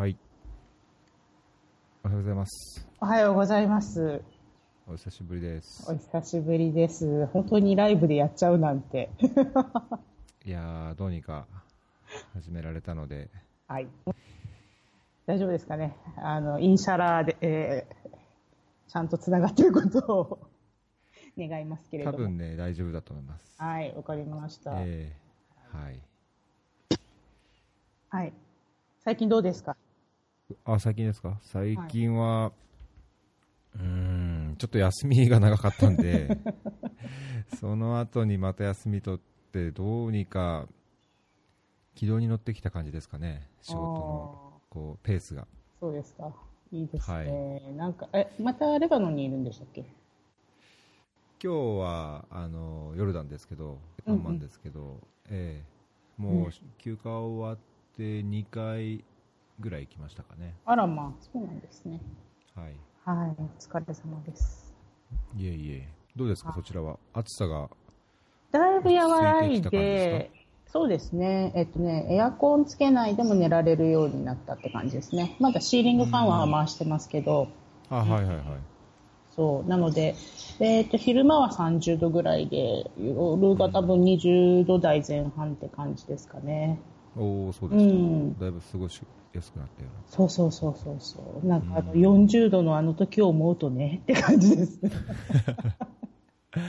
はい。おはようございます。おはようございます。お久しぶりですお。久しぶりです。本当にライブでやっちゃうなんて。いやー、どうにか始められたので、はい。大丈夫ですかね。あの、インシャラで、えーちゃんと繋がっていることを 願いますけれども。多分ね、大丈夫だと思います。はい、わかりました。えー、はい。はい。最近どうですか？あ、最近ですか？最近は、うーん、ちょっと休みが長かったんで、その後にまた休み取って、どうにか軌道に乗ってきた感じですかね、仕事のこうペースが。そうですか。いいですはね。なんか、え、またレバノンにいるんでしたっけ？今日はあのヨルダンですけど、うんうんアンマンですけど、ええ。もうね休暇終わって2回ぐらい行きましたかね。あらまあ、そうなんですね。はい。はい、お疲れ様です。いえいえ。どうですか、あそちらは？暑さが。だいぶ和らいでで、そうですね、えっとね、エアコンつけないでも寝られるようになったって感じですね。まだシーリングファンは回してますけど、あ、はいはいはい。そう、なので、えっと、昼間は30度ぐらいで、夜が多分20度台前半って感じですかね。おお、そううですか。ん。だいぶ過ごしやすくなったような。そうそうそうそうそう。なんかあの、うん40度のあの時を思うとね、って感じですね。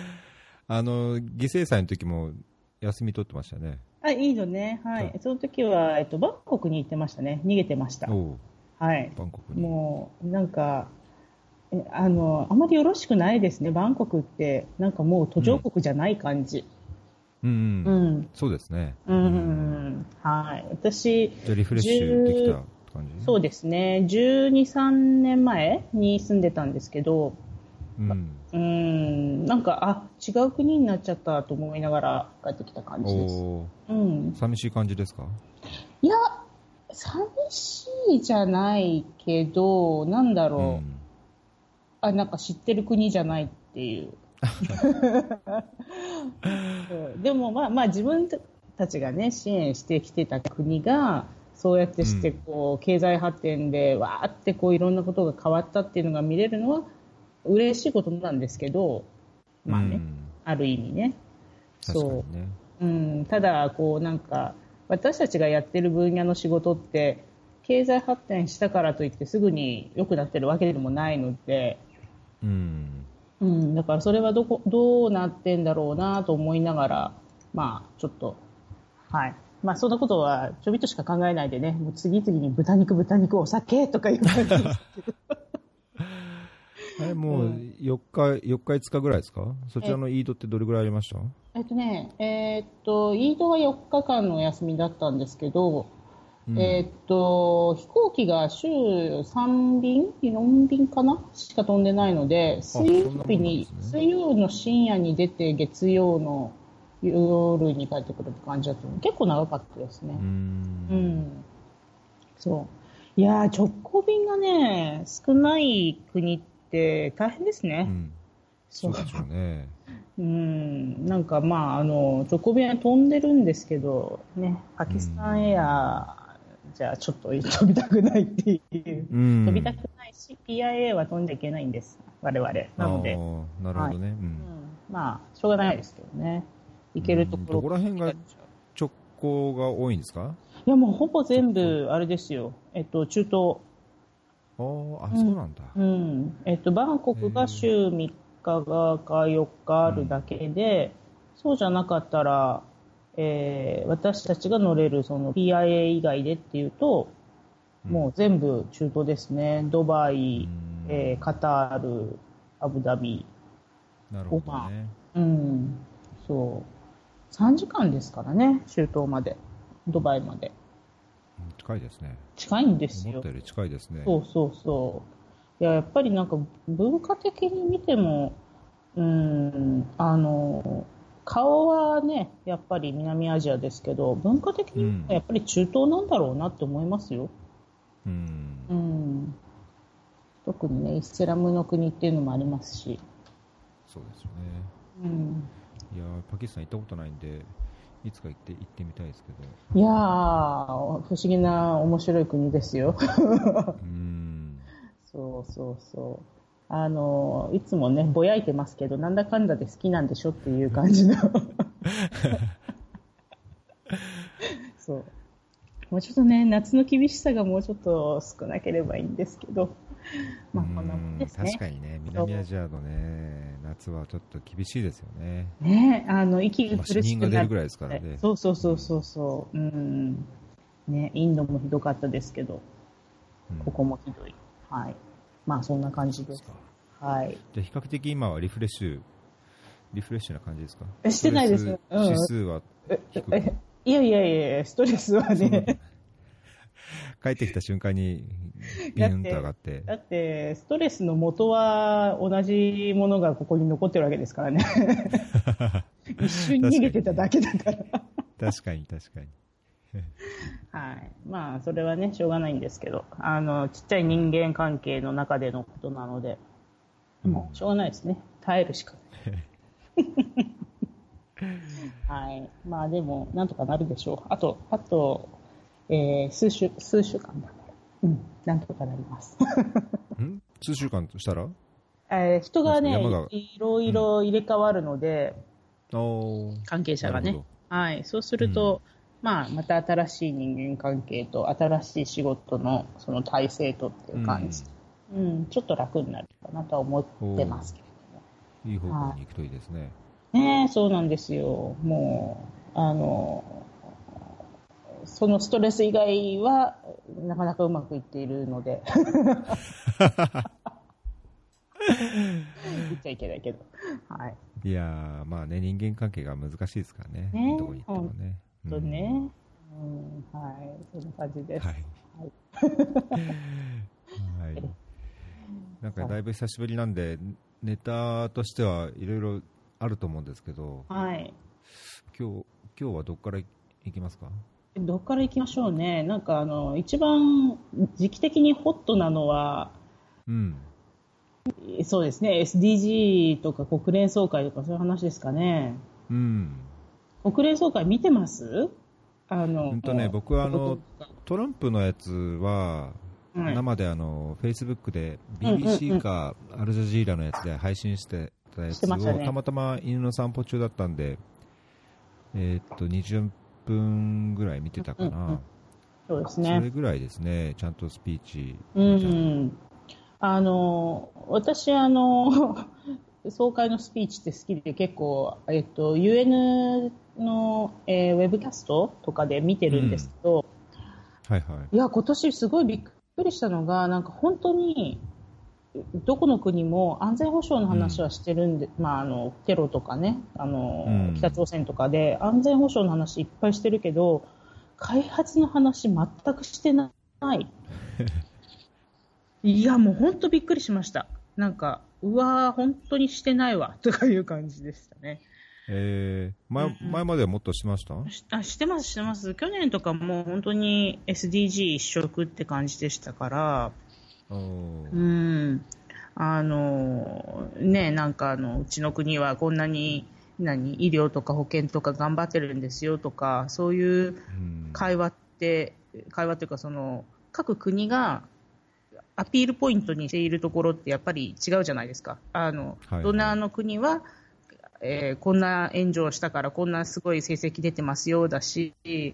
あの、犠牲祭の時も休み取ってましたね。あ、いいのね。ははいい。その時は、えっと、バンコクに行ってましたね。逃げてましたはい。バンコクに。もう、なんか、えあの、あまりよろしくないですね、バンコクって。なんかもう途上国じゃない感じ。うん、ううん、ん。そうですね。うん。うんはい。私、リフレッシュできた感じ？そうですね、12、3年前に住んでたんですけど、うん。うん、なんか、あ、違う国になっちゃったと思いながら帰ってきた感じです。うん。寂しい感じですか？いや、寂しいじゃないけど、なんだろう。うんあ、なんか知ってる国じゃないっていう。うんでもまあまあ自分たちがね、支援してきてた国が、そうやってしてこう、経済発展でわーってこういろんなことが変わったっていうのが見れるのは嬉しいことなんですけど、まあね、うんある意味ね。そう。にね。うん、ただ、こうなんか、私たちがやってる分野の仕事って、経済発展したからといってすぐに良くなってるわけでもないので、うん。うん、だからそれはどこ、どうなってんだろうなと思いながら、まあ、ちょっと、はい。まあ、そんなことはちょびっとしか考えないでね、もう次々に豚肉、豚肉、お酒とかいう感じですけど。あれもう4日、4日5日ぐらいですか？そちらのイードってどれぐらいありました？えっとね、えーっと、イードは4日間のお休みだったんですけど、うんえーっと、飛行機が週3便 ?4 便かなしか飛んでないので、水曜日に、ね水曜の深夜に出て、月曜の夜に帰ってくるって感じだったので結構長かったですね。うー。うんん。そう。いやー、直行便がね、少ない国って大変ですね。うん。そうでしょうね。うん、なんかまあ、あの、直行便は飛んでるんですけど、ね、パキスタンエアじゃあちょっと飛びたくないっていう。うん。飛びたくないし、PIA は飛んじゃいけないんです。我々。なので。なるほどね。ううんん。まあ、しょうがないですけどね。行けるところ。うんどこら辺が直行が多いんですか？いや、もうほぼ全部、あれですよ。えっと、中東。あーあ、そうなんだ。うん。えっと、バンコクが週3日か4日あるだけで、そうじゃなかったら、えー私たちが乗れるその PIA 以外でっていうと、もう全部中東ですね。ドバイ、うんえーカタール、アブダビ。なるほどね。うん。そう。3時間ですからね、中東まで。ドバイまで。うん近いですね。近いんですよ思った。より近いですね。そうそうそう。いや、やっぱりなんか文化的に見ても、うん、あの、顔はね、やっぱり南アジアですけど、文化的にうんやっぱり中東なんだろうなって思いますよ。うんう。ん。特にね、イスラムの国っていうのもありますし。そうですよね。うん。いやーパキスタン行ったことないんで、いつか行って行ってみたいですけど。いやー、不思議な面白い国ですよ。うん。そうそうそう。あの、いつもね、ぼやいてますけど、なんだかんだで好きなんでしょっていう感じの。そう。もうちょっとね、夏の厳しさがもうちょっと少なければいいんですけど、まあ、こんなもんですね。確かにね、南アジアのね、夏はちょっと厳しいですよね。ねあの、息がまあ苦しくな死人が出るぐらいですからねそうそうそうそうそう。うん。ね、インドもひどかったですけど、うんここもひどい。はい。まあ、そんな感じです。はい。じゃあ比較的今はリフレッシュ、リフレッシュな感じですか？えしてないですストレスうん指数は低く、えいやいやいや、ストレスはね、帰ってきた瞬間にビュンと上がって。だって、ストレスの元は同じものがここに残ってるわけですからね。一瞬逃げてただけだから。確かに確かに。はい。まあ、それはね、しょうがないんですけど、あの、ちっちゃい人間関係の中でのことなので、もう、しょうがないですね。耐えるしかない。はい。まあ、でも、なんとかなるでしょう。あと、あと、えー数週、数週間だ。うん、なんとかなります。ん？数週間としたら？えー人がね山が、いろいろ入れ替わるので、おー関係者がね。はい。そうすると、まあ、また新しい人間関係と、新しい仕事のその体制とっていう感じ。うん、ちょっと楽になるかなとは思ってますけれども。いい方向に行くといいですね。ねえ、そうなんですよ。もう、あの、そのストレス以外は、なかなかうまくいっているので。言っちゃいけないけど。はい。いやー、まあね、人間関係が難しいですからね。ねどこに行ってもね。とね、うん、はい。そんな感じうん。です。はい。はい。なんかだいぶ久しぶりなんで、ネタとしてはいろいろあると思うんですけど、はい。今日、今日はどこから行きますか？どっから行きましょうね。なんかあの、一番時期的にホットなのは、うん。そうですね、SDG とか国連総会とかそういう話ですかね。うん。国連総会見てます？あの、うんとね、僕はあの、トランプのやつは、はい生であの、Facebook でうんうんうん BBC かアルジャジーラのやつで配信してたやつを、ねたまたま犬の散歩中だったんで、えーっと、20分ぐらい見てたかな。うんうんそうですそれね。ぐらいですね、ちゃんとスピーチ。うん。あの、私、あの、総会のスピーチって好きで結構、えっと、UN の、えーウェブキャストとかで見てるんですけど、はいはい。いや、今年すごいびっくりしたのが、なんか本当に、どこの国も安全保障の話はしてるんで、まあ、あの、テロとかね、あの、うん北朝鮮とかで安全保障の話いっぱいしてるけど、開発の話全くしてない。いや、もう本当びっくりしました。なんか、うわー、本当にしてないわ、とかいう感じでしたね。えー、前、うんうん。前まではもっとしました？しあしてます、してます。去年とかもう本当に SDG 一色って感じでしたから、うん。あの、ね、なんかあの、うちの国はこんなに、何、医療とか保険とか頑張ってるんですよとか、そういううん。会話って、会話っていうかその、各国がアピールポイントにしているところってやっぱり違うじゃないですか。あの、はいドナーの国は、えーこんな援助をしたからこんなすごい成績出てますよだし、え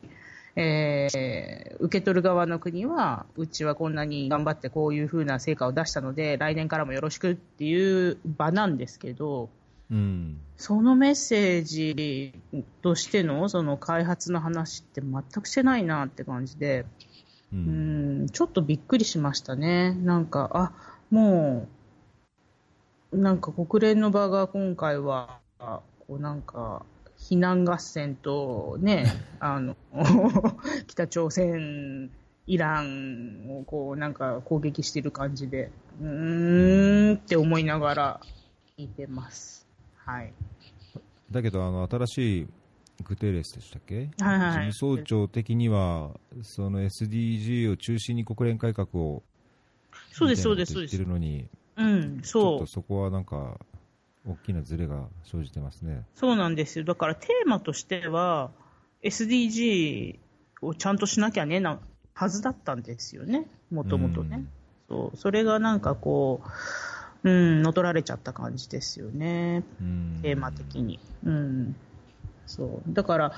ー受け取る側の国は、うちはこんなに頑張ってこういうふうな成果を出したので、来年からもよろしくっていう場なんですけど、うん。そのメッセージとしてのその開発の話って全くしてないなって感じで、う。うんん、ちょっとびっくりしましたね。なんか、あ、もう、なんか国連の場が今回は、あこうなんか、非難合戦とね、あの、北朝鮮、イランをこうなんか攻撃してる感じで、うーんって思いながら聞いてます。はい。だけど、あの、新しいグテーレスでしたっけ？はいはい事務総長的には、その SDG を中心に国連改革を、そうです、そうみです、そうでする。のに、うん、ちょそうっと。そこはなんか、大きなズレが生じてますね。そうなんですよ。だからテーマとしては、SDG をちゃんとしなきゃねなはずだったんですよね、もともとね。そう。それがなんかこう、うん、乗っ取られちゃった感じですよね、テーマ的に。うん、そう。だから、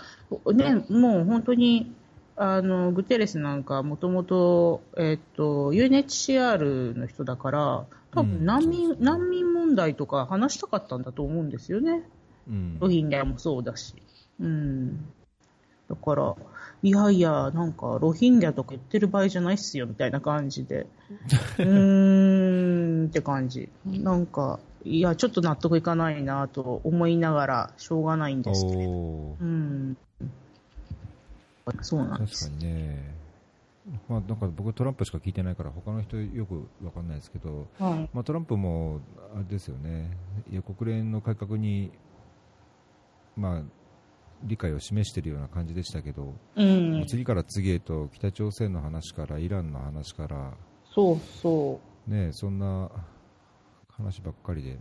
ね、もう本当にあのグテレスなんかもともと、えっと、UNHCR の人だから、多分難民、うん、難民問題とか話したかったんだと思うんですよね。うん、ロヒンギャもそうだし。うん。だから、いやいや、なんか、ロヒンギャとか言ってる場合じゃないっすよ、みたいな感じで。うーんって感じ。なんか、いや、ちょっと納得いかないなと思いながら、しょうがないんですけど。うん。そうなんです。確かにね。まあ、なんか僕、トランプしか聞いてないから他の人よく分かんないですけど、はい、まあ、トランプもあれですよね。いや国連の改革に、まあ、理解を示しているような感じでしたけど、うん、次から次へと北朝鮮の話からイランの話からそうそう、ね、そんな話ばっかりで。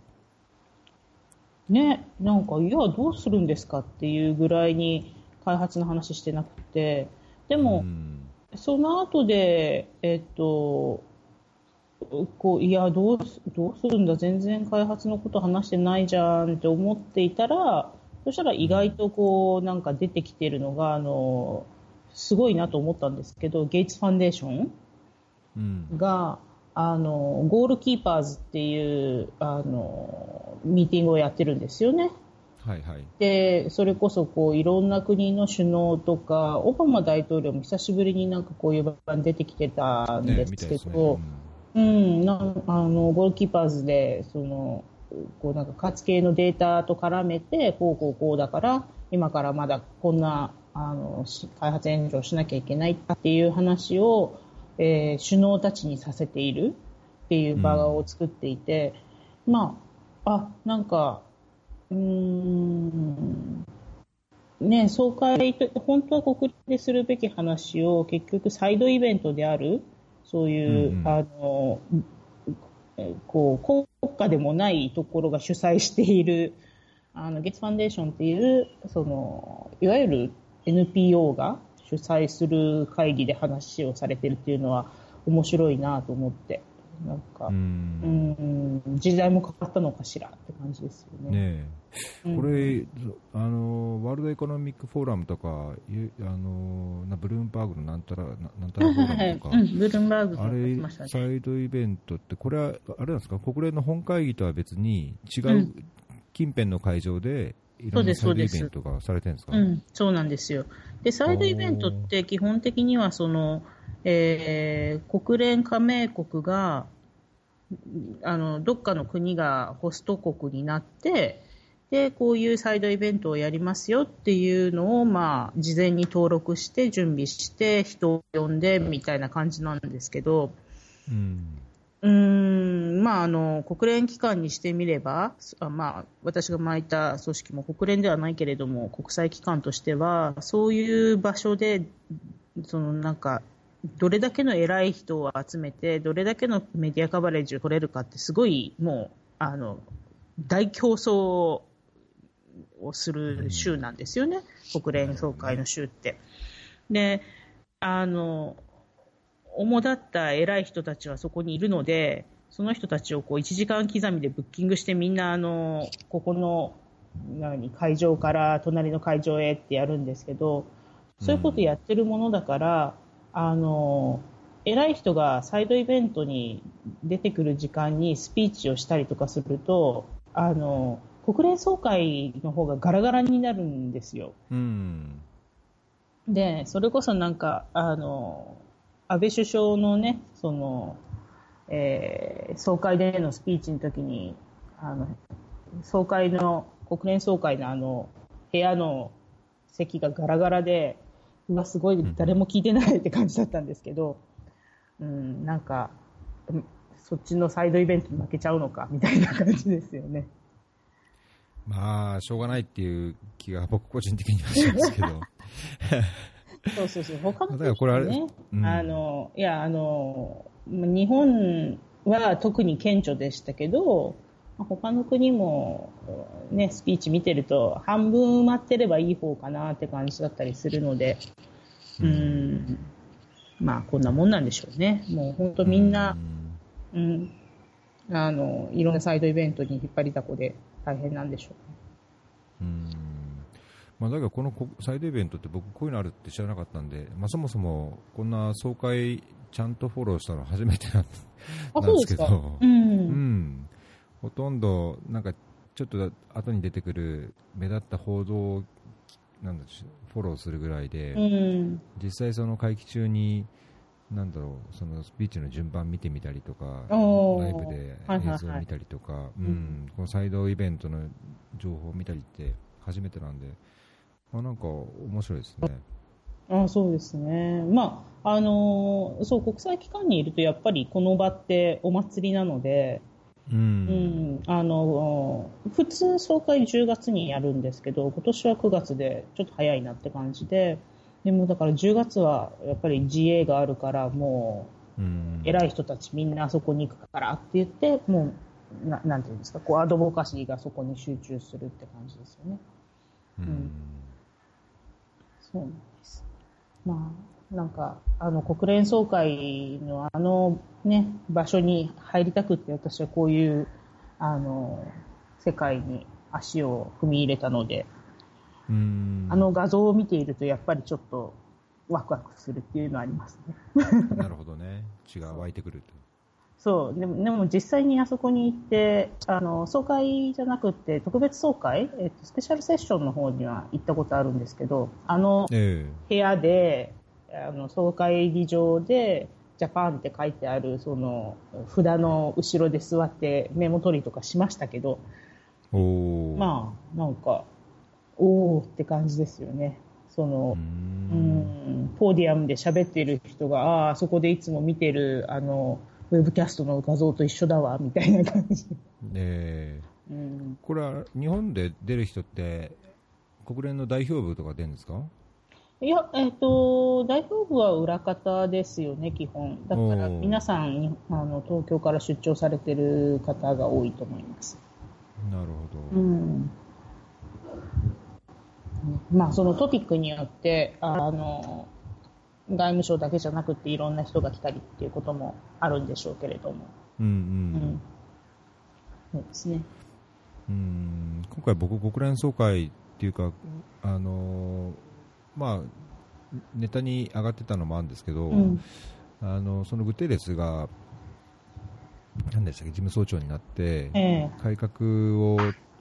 ね、なんか、いや、どうするんですかっていうぐらいに開発の話してなくて、でも、うん、その後で、えっと、こういやどう、どうするんだ、全然開発のこと話してないじゃんって思っていたら、そしたら意外とこう、なんか出てきてるのが、あの、すごいなと思ったんですけど、ゲイツファンデーションが、うん、あの、ゴールキーパーズっていう、あの、ミーティングをやってるんですよね。はいはい、でそれこそこういろんな国の首脳とかオバマ大統領も久しぶりになんかこういう場に出てきてたんですけど、ねうん、うん、なあのゴールキーパーズでそのこうなんか活系のデータと絡めてこうこうこうだから今からまだこんなあの開発援助をしなきゃいけないっていう話を、えー、首脳たちにさせているっていう場を作っていて、うん、まああなんかうん、ね、総会と、本当は国連でするべき話を、結局サイドイベントである、そういう、うんうん、あの、こう、国家でもないところが主催している、あの、ゲッツファンデーションっていう、その、いわゆる NPO が主催する会議で話をされてるっていうのは面白いなと思って。なんか、うん、時代も変わったのかしらって感じですよね。ねこれ、あの、ワールドエコノミックフォーラムとか、あの、なブルームバーグのなんたら、なんたらフォーラムとか、うん、ブルームバーグあれ、サイドイベントって、これは、あれなんですか、国連の本会議とは別に違う近辺の会場で、いろんなサイドイベントがされてるんですか？うん、そうなんですよ。で、サイドイベントって基本的には、その、えー、国連加盟国があのどっかの国がホスト国になってでこういうサイドイベントをやりますよっていうのを、まあ、事前に登録して準備して人を呼んでみたいな感じなんですけど、うん、うんまあ、あの国連機関にしてみれば、まあ、私が巻いた組織も国連ではないけれども国際機関としてはそういう場所でそのなんかどれだけの偉い人を集めて、どれだけのメディアカバレッジを取れるかって、すごいもう、あの、大競争をする州なんですよね、国連総会の州って。で、あの、主だった偉い人たちはそこにいるので、その人たちをこう1時間刻みでブッキングして、みんな、あの、ここの、何、会場から隣の会場へってやるんですけど、そういうことやってるものだから、あの偉い人がサイドイベントに出てくる時間にスピーチをしたりとかするとあの国連総会の方がガラガラになるんですよ。うん、でそれこそなんかあの安倍首相のねその、えー、総会でのスピーチの時にあの総会の国連総会のあの部屋の席がガラガラでうわ、すごい、誰も聞いてないって感じだったんですけど、うん、なんか、そっちのサイドイベントに負けちゃうのか、みたいな感じですよね。まあ、しょうがないっていう気が僕個人的にはしますけど。そうそうそう、他の、ね、これあれ、うん、あの、いや、あの、日本は特に顕著でしたけど、まあ他の国も、ね、スピーチ見てると、半分埋まってればいい方かなって感じだったりするので、うん、まあ、こんなもんなんでしょうね。もう本当みんな、うん、あの、いろんなサイドイベントに引っ張りだこで大変なんでしょうね。うんまあ、だからこのこサイドイベントって僕こういうのあるって知らなかったんで、まあ、そもそもこんな総会ちゃんとフォローしたの初めてなんです。けど、う。うんん、ほとんどなんかちょっと後に出てくる目立った報道をなんだフォローするぐらいで、うん。実際その会期中になんだろうそのスピーチの順番見てみたりとかライブではいはいはい映像を見たりとか、ううんんこのサイドイベントの情報を見たりって初めてなんで、まあ、なんか面白いですね。あそうですね。まあ、あのーそう、国際機関にいるとやっぱりこの場ってお祭りなので、ううんん、あのー普通総会10月にやるんですけど、今年は9月でちょっと早いなって感じで、でもだから10月はやっぱり GA があるからもうんう偉い人たちみんなあそこに行くからって言って、もう、ななんていうんですか、こうアドボカシーがそこに集中するって感じですよね。うんそうなんです。まあ、なんか、あの、国連総会のあのね、場所に入りたくって私はこういう、あの、世界に足を踏み入れたので、うんあの画像を見ているとやっぱりちょっとワクワクするっていうのはありますね。なるほどね血が湧いてくるとそう、でも、でも実際にあそこに行って、あの、総会じゃなくて特別総会、えっと、スペシャルセッションの方には行ったことあるんですけど、あの、え部屋で、あの、総会議場で、ジャパンって書いてある、その、札の後ろで座ってメモ取りとかしましたけど、えおおまあ、なんか、おーって感じですよね。その、うん、ポーディアムで喋っている人が、ああ、そこでいつも見てる、あの、ウェブキャストの画像と一緒だわ、みたいな感じ。ええうん、これは日本で出る人って国連の代表部とか出るんですか？いや、えっ、と、代表部は裏方ですよね、基本。だから、皆さん、あの、東京から出張されてる方が多いと思います。なるほうど、ん。まあ、そのトピックによって、あの、外務省だけじゃなくていろんな人が来たりっていうこともあるんでしょうけれども。うんううんん。そうですね。うん今回、僕、国連総会っていうか、あのーまあ、ネタに上がってたのもあるんですけど、うん。あのそのグテーレスが、何でしたっけ、事務総長になって、ええ改革をう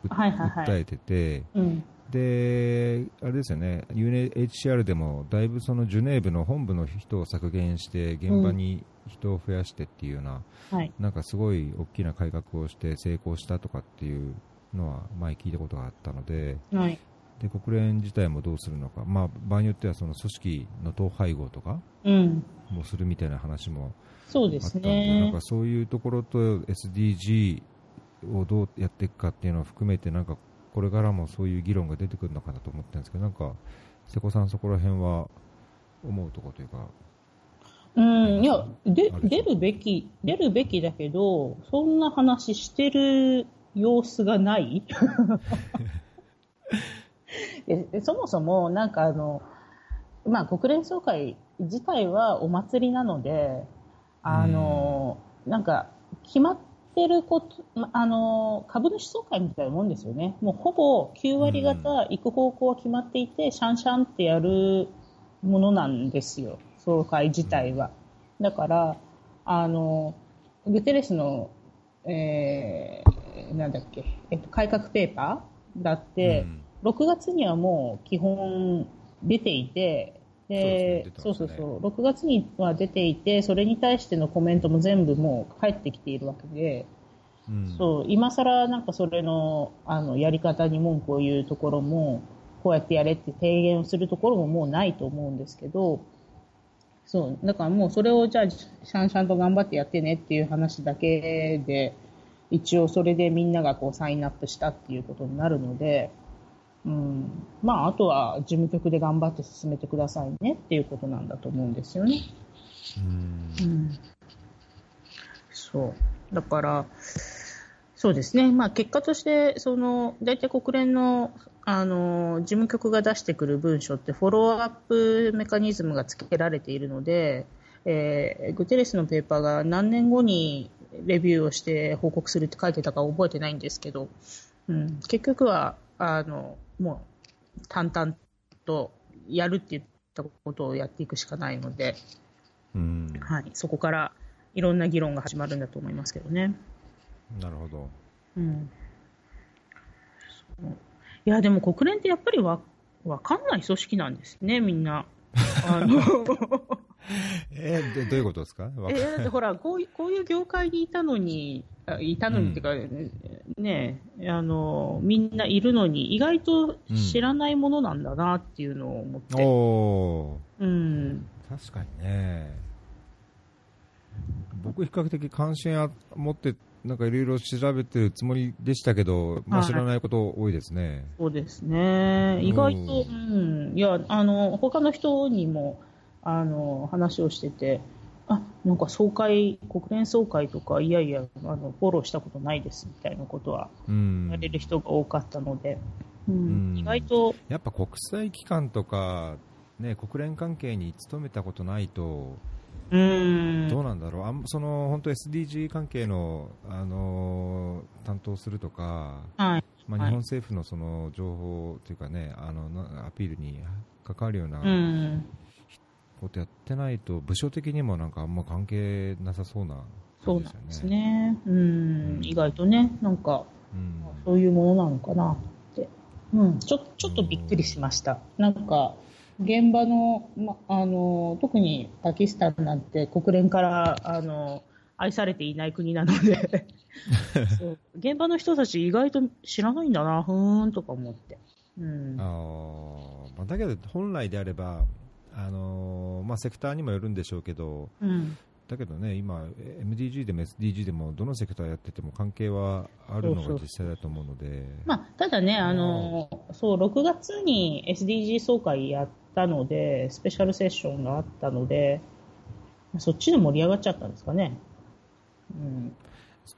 はいはいはい訴えてて、うん。で、あれですよね、UNHCR でもだいぶそのジュネーブの本部の人を削減して、現場に人を増やしてっていうような、はい。なんかすごい大きな改革をして成功したとかっていうのは前聞いたことがあったので、はい。で国連自体もどうするのか、まあ、場合によってはその組織の統廃合とかうん。もするみたいな話もあったんで、なんねか。そういうところと SDG をどうやっていくかっていうのを含めて、なんかこれからもそういう議論が出てくるのかなと思ってるんですけど、なんか瀬古さん、そこら辺は思うところというか、うん、いや、で出るべき、出るべきだけど、そんな話してる様子がない。そもそも、なんかあの、まあ、国連総会自体はお祭りなので、あの、なんか、決まってること、まあの、株主総会みたいなもんですよね。もうほぼ9割方行く方向は決まっていて、シャンシャンってやるものなんですよ。総会自体は。だから、あの、グテレスの、えー、なんだっけ、えっと、改革ペーパーだって、うん6月にはもう基本出ていて、で、そううそうそう、6月には出ていて、それに対してのコメントも全部もう返ってきているわけで、うん。そう、今更なんかそれの、あの、やり方に文句を言うところも、こうやってやれって提言をするところももうないと思うんですけど、そう、だからもうそれをじゃあ、シャンシャンと頑張ってやってねっていう話だけで、一応それでみんながこうサインアップしたっていうことになるので、うん、まあ、あとは事務局で頑張って進めてくださいねっていうことなんだと思うんですよね。うん。うん。そう。だから、そうですね、まあ、結果としてその大体国連のあの事務局が出してくる文書ってフォローアップメカニズムがつけられているので、えー、グテレスのペーパーが何年後にレビューをして報告するって書いてたか覚えてないんですけど、うん、結局はあのもう淡々とやるって言ったことをやっていくしかないので、うんはい、そこからいろんな議論が始まるんだと思いますけどね。なるほど。うん。いや、でも国連ってやっぱりわ分かんない組織なんですね、みんな。あの えー、どういうことですか？えー、だってほらこういう、こういう業界にいたのに、いたのにっていうか、うん、ねあの、みんないるのに、意外と知らないものなんだなっていうのを思って。うん、おうん、確かにね。僕、比較的関心持ってなんかいろいろ調べてるつもりでしたけど、まあ、知らないこと多いですね。そうですね。意外と、うん、いや、あの、他の人にも、あの、話をしてて、あ、なんか総会、国連総会とか、いやいや、あの、フォローしたことないですみたいなことは、言われる人が多かったので、うん、うん、意外と。やっぱ国際機関とか、ね、国連関係に勤めたことないと、うん。どうなんだろう、あその本当 SDG 関係の、あの担当するとか、はい。まあ、日本政府のその情報というかね、あのアピールに関わるようなことやってないと、部署的にもなんかあんま関係なさそうな、ね、そうなんですね、うん、意外とね、なんか、うん、そういうものなのかなって、うん、ちょちょっとびっくりしました。なんか現場の、ま、あの特にパキスタンなんて国連からあの愛されていない国なので。現場の人たち意外と知らないんだな、ふーんとか思って。うん、あだけど本来であれば、あのまあ、セクターにもよるんでしょうけど、うん、だけどね、今、MDG でも SDG でもどのセクターやってても関係はあるのが実際だと思うので、まあ、ただね、あのそう6月に SDG 総会やったので、スペシャルセッションがあったので、そっちで盛り上がっちゃったんですかね。うん、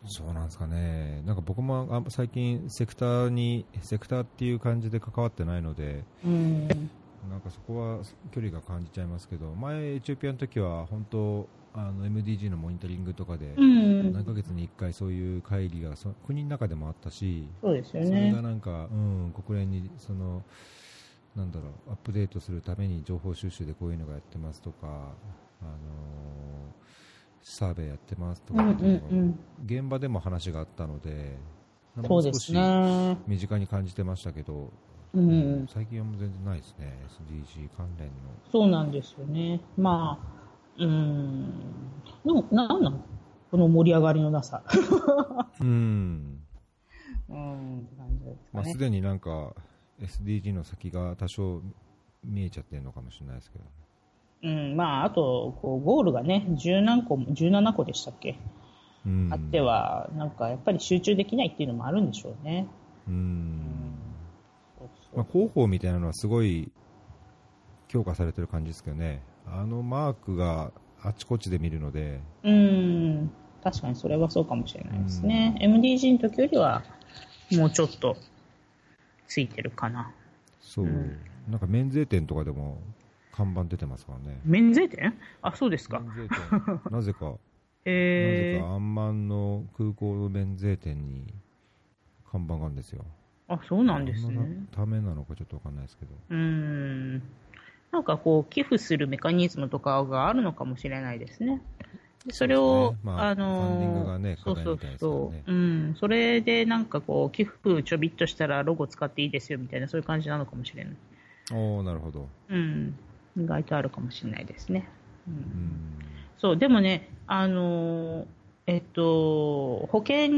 そうなんですかね、なんか僕も最近、セクターに、セクターっていう感じで関わってないので、うん、なんかそこは距離が感じちゃいますけど、前、エチオピアの時は本当、あの MDG のモニタリングとかで、何ヶ月に1回そういう会議がそ国の中でもあったし、そうですよね、それがなんか、うん、国連にそのなんだろうアップデートするために情報収集でこういうのがやってますとか、あのサーベイやってますとか、うんうんうん、現場でも話があったので、もう少し身近に感じてましたけど、うん、最近はもう全然ないですね、SDG 関連の。そうなんですよね。まあうん、でも、なんなのこの盛り上がりのなさ。うん。うん、まあ、すでになんか、SDG の先が多少見えちゃってるのかもしれないですけど。うん、まあ、あと、こう、ゴールがね、十何個も、17個でしたっけ？うん、あっては、なんかやっぱり集中できないっていうのもあるんでしょうね。うん。まあ、広報みたいなのはすごい強化されてる感じですけどね。あのマークがあちこちで見るので。うん、確かにそれはそうかもしれないですね。MDG の時よりは、もうちょっとついてるかな。そう。うん、なんか免税店とかでも看板出てますからね。免税店？あ、そうですか。免税店。なぜか。えー、なぜか、アンマンの空港の免税店に看板があるんですよ。あ、そうなんですね。ためなのかちょっとわかんないですけど。うん。なんかこう、寄付するメカニズムとかがあるのかもしれないですね。それを、ねまあ、あの、ね、そうそうそう、うん、それでなんかこう、寄付ちょびっとしたらロゴ使っていいですよみたいな、そういう感じなのかもしれない。おなるほど。うん、意外とあるかもしれないですね。うん、うんそう、でもね、あの、えっと、保険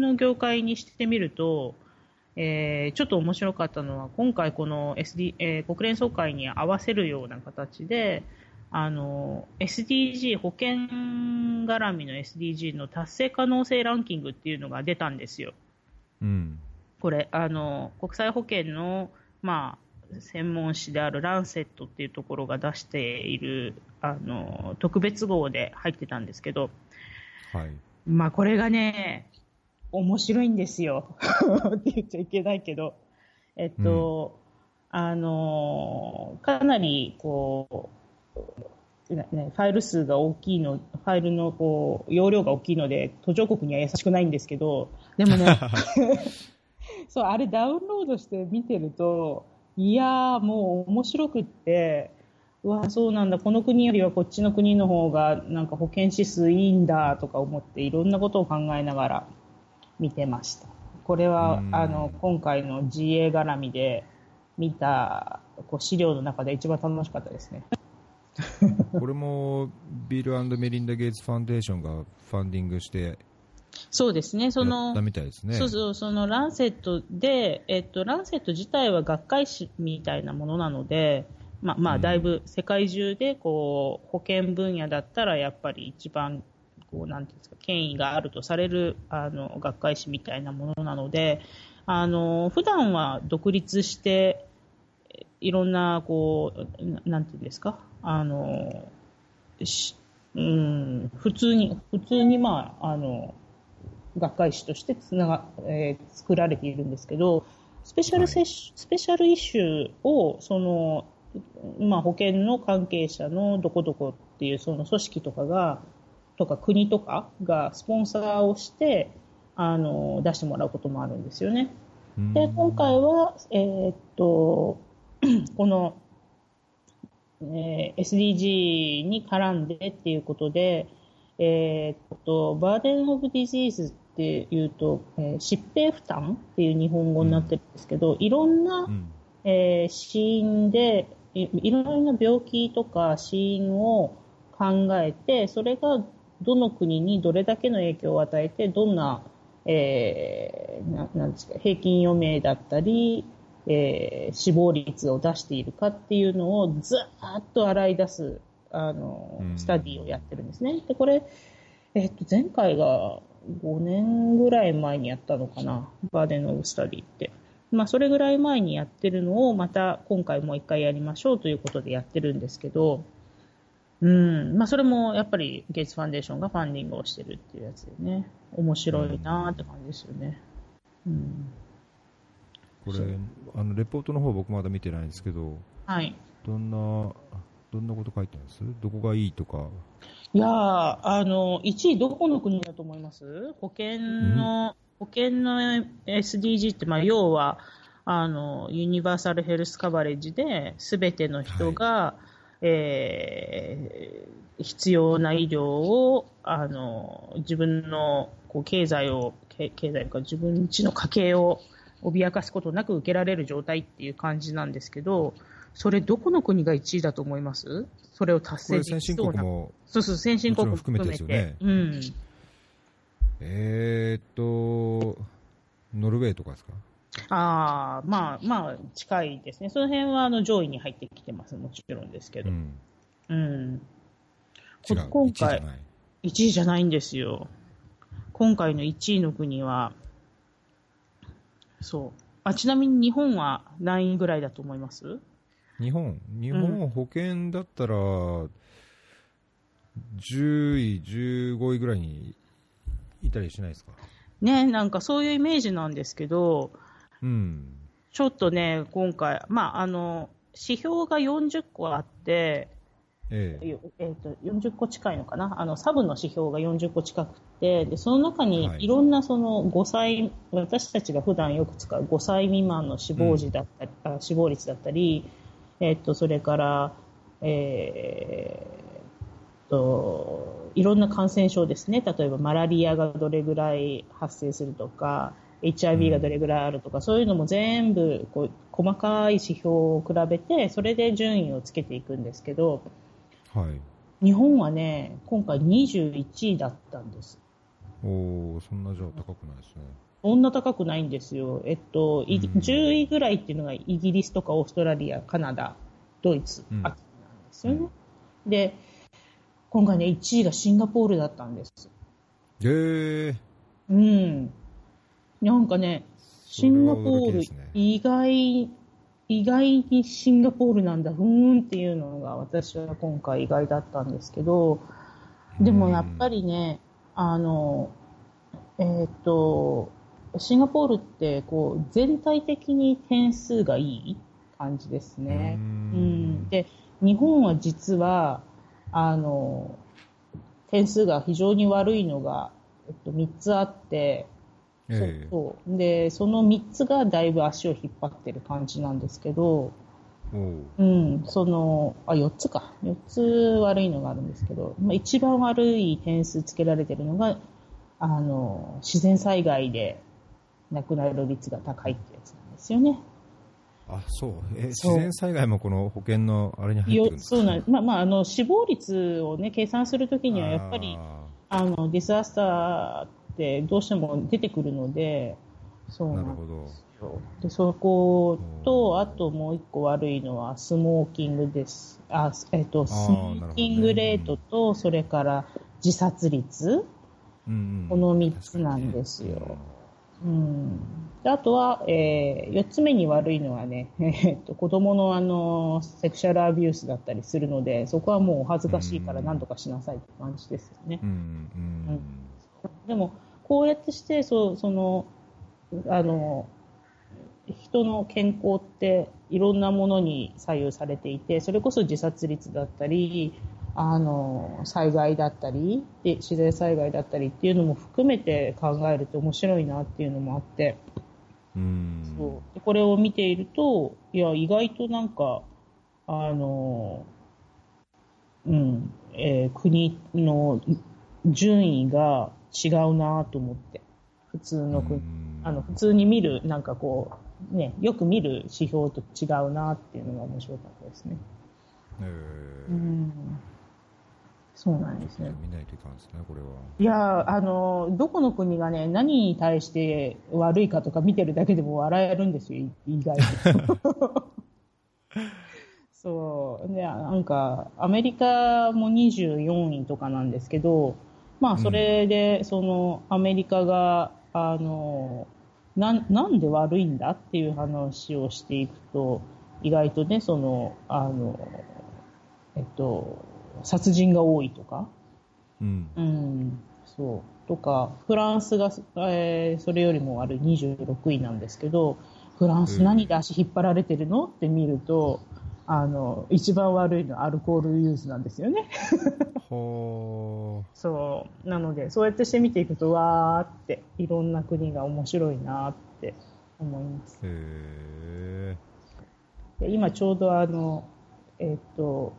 の業界にしてみると、えー、ちょっと面白かったのは、今回この SD、えー、国連総会に合わせるような形で、あの、SDG、保険絡みの SDG の達成可能性ランキングっていうのが出たんですよ。うん。これ、あの、国際保険の、まあ、専門誌であるランセットっていうところが出している、あの、特別号で入ってたんですけど、はい。まあ、これがね、面白いんですよ。って言っちゃいけないけど。えっと、うん、あの、かなり、こう、ね、ファイル数が大きいの、ファイルのこう容量が大きいので、途上国には優しくないんですけど、でもね、そう、あれダウンロードして見てると、いやー、もう面白くって、うわ、そうなんだ、この国よりはこっちの国の方が、なんか保健指数いいんだとか思って、いろんなことを考えながら見てました。これは、あの、今回の GA 絡みで見たこう資料の中で一番楽しかったですね。これもビルメリンダ・ゲイツ・ファンデーションがファンディングしてそうですね、その、みたいですね。そうそう、そのランセットで、えっと、ランセット自体は学会誌みたいなものなので、まあ、まあ、だいぶ世界中で、こう、保険分野だったら、やっぱり一番、こう、なんていうんですか、権威があるとされる、あの、学会誌みたいなものなので、あの、普段は独立して、いろんな、こう、なんていうんですか、あの、うん、普通に、普通に、まあ、あの、学会誌としてつなが、えー、作られているんですけど、スペシャルセはい、スペシャルイシューを、その、まあ、保険の関係者のどこどこっていうその組織とかが、とか国とかがスポンサーをして、あの、出してもらうこともあるんですよね。で、今回は、えー、っと、この、えー、SDG に絡んでっていうことで、えー、っと、 burden of disease っていうと、えー、疾病負担っていう日本語になってるんですけど、うん、いろんな、うん、えー、死因でい、いろんな病気とか死因を考えて、それがどの国にどれだけの影響を与えて、どんな、えー、ななんですか、平均余命だったり、えー、死亡率を出しているかっていうのをずーっと洗い出す、あの、スタディをやってるんですね。で、これ、えっと、前回が5年ぐらい前にやったのかな、バーデンオブスタディって。まあ、それぐらい前にやってるのを、また今回もう一回やりましょうということでやってるんですけど、うん、まあ、それもやっぱりゲイツファンデーションがファンディングをしてるっていうやつでね、面白いなって感じですよね。うん。これ、あの、レポートの方僕まだ見てないんですけど、はい。どんな、どんなこと書いてるんです？どこがいいとか。いやあの、1位どこの国だと思います？保険の、保険の SDG って、まあ、要は、あの、ユニバーサルヘルスカバレッジで、すべての人が、はい、えー、必要な医療を、あの、自分のこう経済を、経済とか自分ちの家計を脅かすことなく受けられる状態っていう感じなんですけど、それどこの国が1位だと思います？それを達成できそうな。そうそう、先進国も含めてですよね。うん。えー、っと、ノルウェーとかですか？ああ、まあ、まあ、近いですね。その辺はあの上位に入ってきてます。もちろんですけど。うん。うん、今回1位、1位じゃないんですよ。今回の1位の国は、そう。あちなみに日本は何位ぐらいだと思います？日本、日本保険だったら、10位、15位ぐらいにいたりしないですか？ね、なんかそういうイメージなんですけど、うん、ちょっとね、今回、まあ、あの、指標が40個あって、ええ。えー、と40個近いのかな、あのサブの指標が40個近くて、でその中にい。ろんなその5歳、はい、私たちが普段よく使う5歳未満の死亡時だったり、うん、あ死亡率だったり、えっと、それから、えー、と、いろんな感染症ですね。例えば、マラリアがどれぐらい発生するとか、HIV がどれぐらいあるとか、うん、そういうのも全部こう細かい指標を比べて、それで順位をつけていくんですけど、はい、日本はね、今回21位だったんです。おそんなじゃ高くないですね。そんな高くないんですよ。えっと、10位ぐらいっていうのがイギリスとかオーストラリア、カナダ、ドイツ、うん、なんですよね。うん、で、今回ね、1位がシンガポールだったんです。へー。うん。なんかね、シンガポール、意外、意外にシンガポールなんだ、ふーんっていうのが私は今回意外だったんですけど、でもやっぱりね、あの、えーっと、シンガポールって、こう、全体的に点数がいい感じですね。うん。で、日本は実は、あの、点数が非常に悪いのが、えっと、3つあって、ええ。そうで、その3つがだいぶ足を引っ張ってる感じなんですけど、おう。うん、その、あ、4つか。4つ悪いのがあるんですけど、まあ、一番悪い点数つけられてるのが、あの、自然災害で亡くなる率が高いってやつなんですよね。あそう。え自然災害もこの保険のあれに入ってくるよんですか？そうなんまあまあ、あの、死亡率をね、計算するときには、やっぱり、ああの、ディザスターってどうしても出てくるので、そうーななんるほど。ですよ。で、そこと、あともう一個悪いのはスモーキングです。あ、えっと、スモーキングレートと、それから自殺率、うんうん。この三つなんですよ。うん。であとは、えー、四つ目に悪いのはね、えっと、子供のあの、セクシャルアビュースだったりするので、そこはもうお恥ずかしいから何とかしなさいって感じですよね。うん。うんでも、こうやってして、そう、その、あの、人の健康っていろんなものに左右されていて、それこそ自殺率だったり、あの、災害だったり、で自然災害だったりっていうのも含めて考えると面白いなっていうのもあって、うん。そう。でこれを見ていると、いや、意外となんか、あの、うん、えー国の順位が違うなと思って、普通の国、うんあの、普通に見る、なんかこう、ね、よく見る指標と違うなっていうのが面白かったですね。えーうん。そうなんですね。見ないといかんですねこれはいや、あの、どこの国がね、何に対して悪いかとか見てるだけでも笑えるんですよ、い意外と。そう。で、なんか、アメリカも24位とかなんですけど、まあ、それで、その、アメリカが、あの、なん、なんで悪いんだっていう話をしていくと、意外とね、その、あの、えっと、殺人が多いとか、うん。うん、そう。とか、フランスが、えーそれよりも悪い26位なんですけど、フランス何で足引っ張られてるの？って見ると、あの、一番悪いのはアルコールユースなんですよね。ほそう。なので、そうやってして見ていくと、わーって、いろんな国が面白いなって思います。ーへで今ちょうどあの、えっと、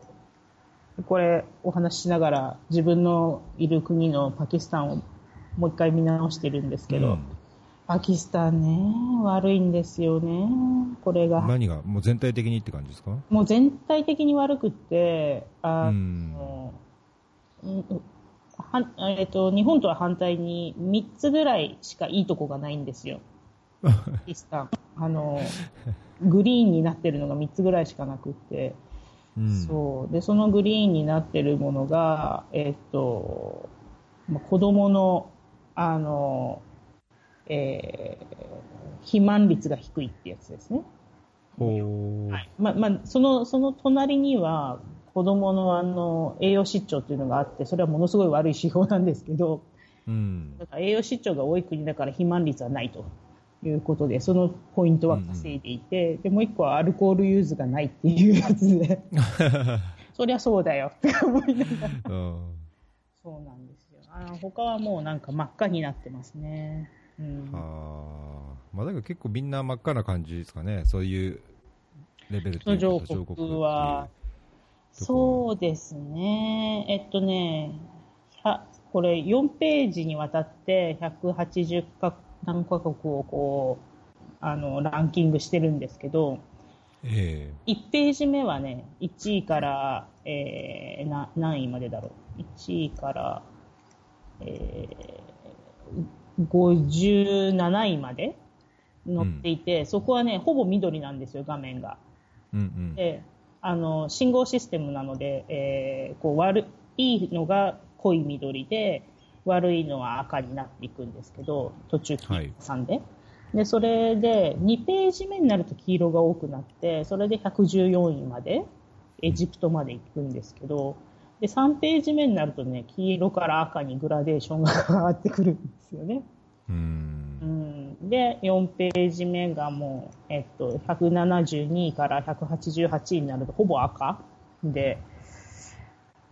これお話ししながら自分のいる国のパキスタンをもう一回見直してるんですけど、うんパキスタンね、悪いんですよね、これえが。何が？もう全体的にって感じですか？もう全体的に悪くって、あうんの、うんはえっと、日本とは反対に3つぐらいしかいいとこがないんですよ。パキスタン。あの、グリーンになってるのが3つぐらいしかなくって。うんそう。で、そのグリーンになってるものが、えっと、まあ子供の、あの、えー肥満率が低いってやつですね。ほうはい。まあ、まあ、その、その隣には、子供のあの、栄養失調っていうのがあって、それはものすごい悪い指標なんですけど、うんだから栄養失調が多い国だから肥満率はないということで、そのポイントは稼いでいて、で、もう一個はアルコールユーズがないっていうやつで、そりゃそうだよって思いながら。うんそうなんですよ。あの他はもうなんか真っ赤になってますね。うん。まあだけど結構みんな真っ赤な感じですかねそういうレベルという上途上国は、そうですね。えっとね、100これ4ページにわたって180か何カ国をこう、あの、ランキングしてるんですけど、え1ページ目はね、1位から、えー、な何位までだろう。1位から、えー、57位まで載っていて、そこはね、ほぼ緑なんですよ、画面が。えうんうんで、あの、信号システムなので、えー、こう悪いのが濃い緑で、悪いのは赤になっていくんですけど、途中はい。で、それで、2ページ目になると黄色が多くなって、それで114位まで、エジプトまで行くんですけど、で、3ページ目になるとね、黄色から赤にグラデーションが 変わってくるんですよね。うん。うん、で、4ページ目がもう、えっと、172位から188位になるとほぼ赤で、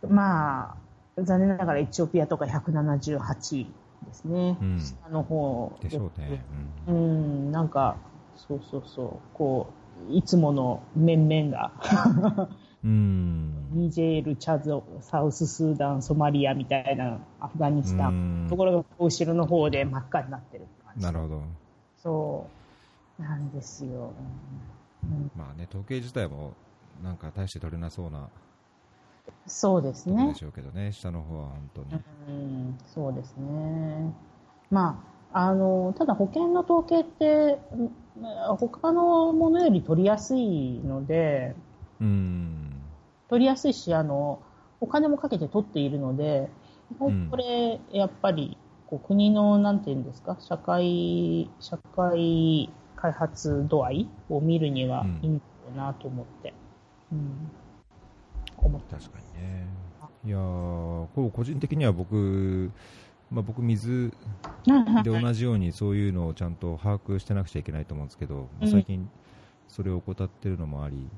まあ、残念ながらエチオピアとか178位ですね。うん。下の方でしょうね。ううん。ん、なんか、そうそうそう、こう、いつもの面々が、うん。ニジェール、チャド、サウススーダン、ソマリアみたいな、アフガニスタうんン、ところが後ろの方で真っ赤になってる。なるほど。そう、なんですよ。うんまあね、統計自体も、なんか大して取れなそうなそうですねで。しょうけどね、下の方は本当に。うん、そうですね。まあ、あの、ただ保険の統計って、うん他のものより取りやすいので、うん。取りやすいし、あの、お金もかけて取っているので、これ、やっぱり、こう国の、なんていうんですか、社会、社会開発度合いを見るにはいいんだろうなと思って、うん、思って確かにね。いやーこう個人的には僕、まあ、僕、水で同じようにそういうのをちゃんと把握してなくちゃいけないと思うんですけど、うん。最近、それを怠ってるのもあり、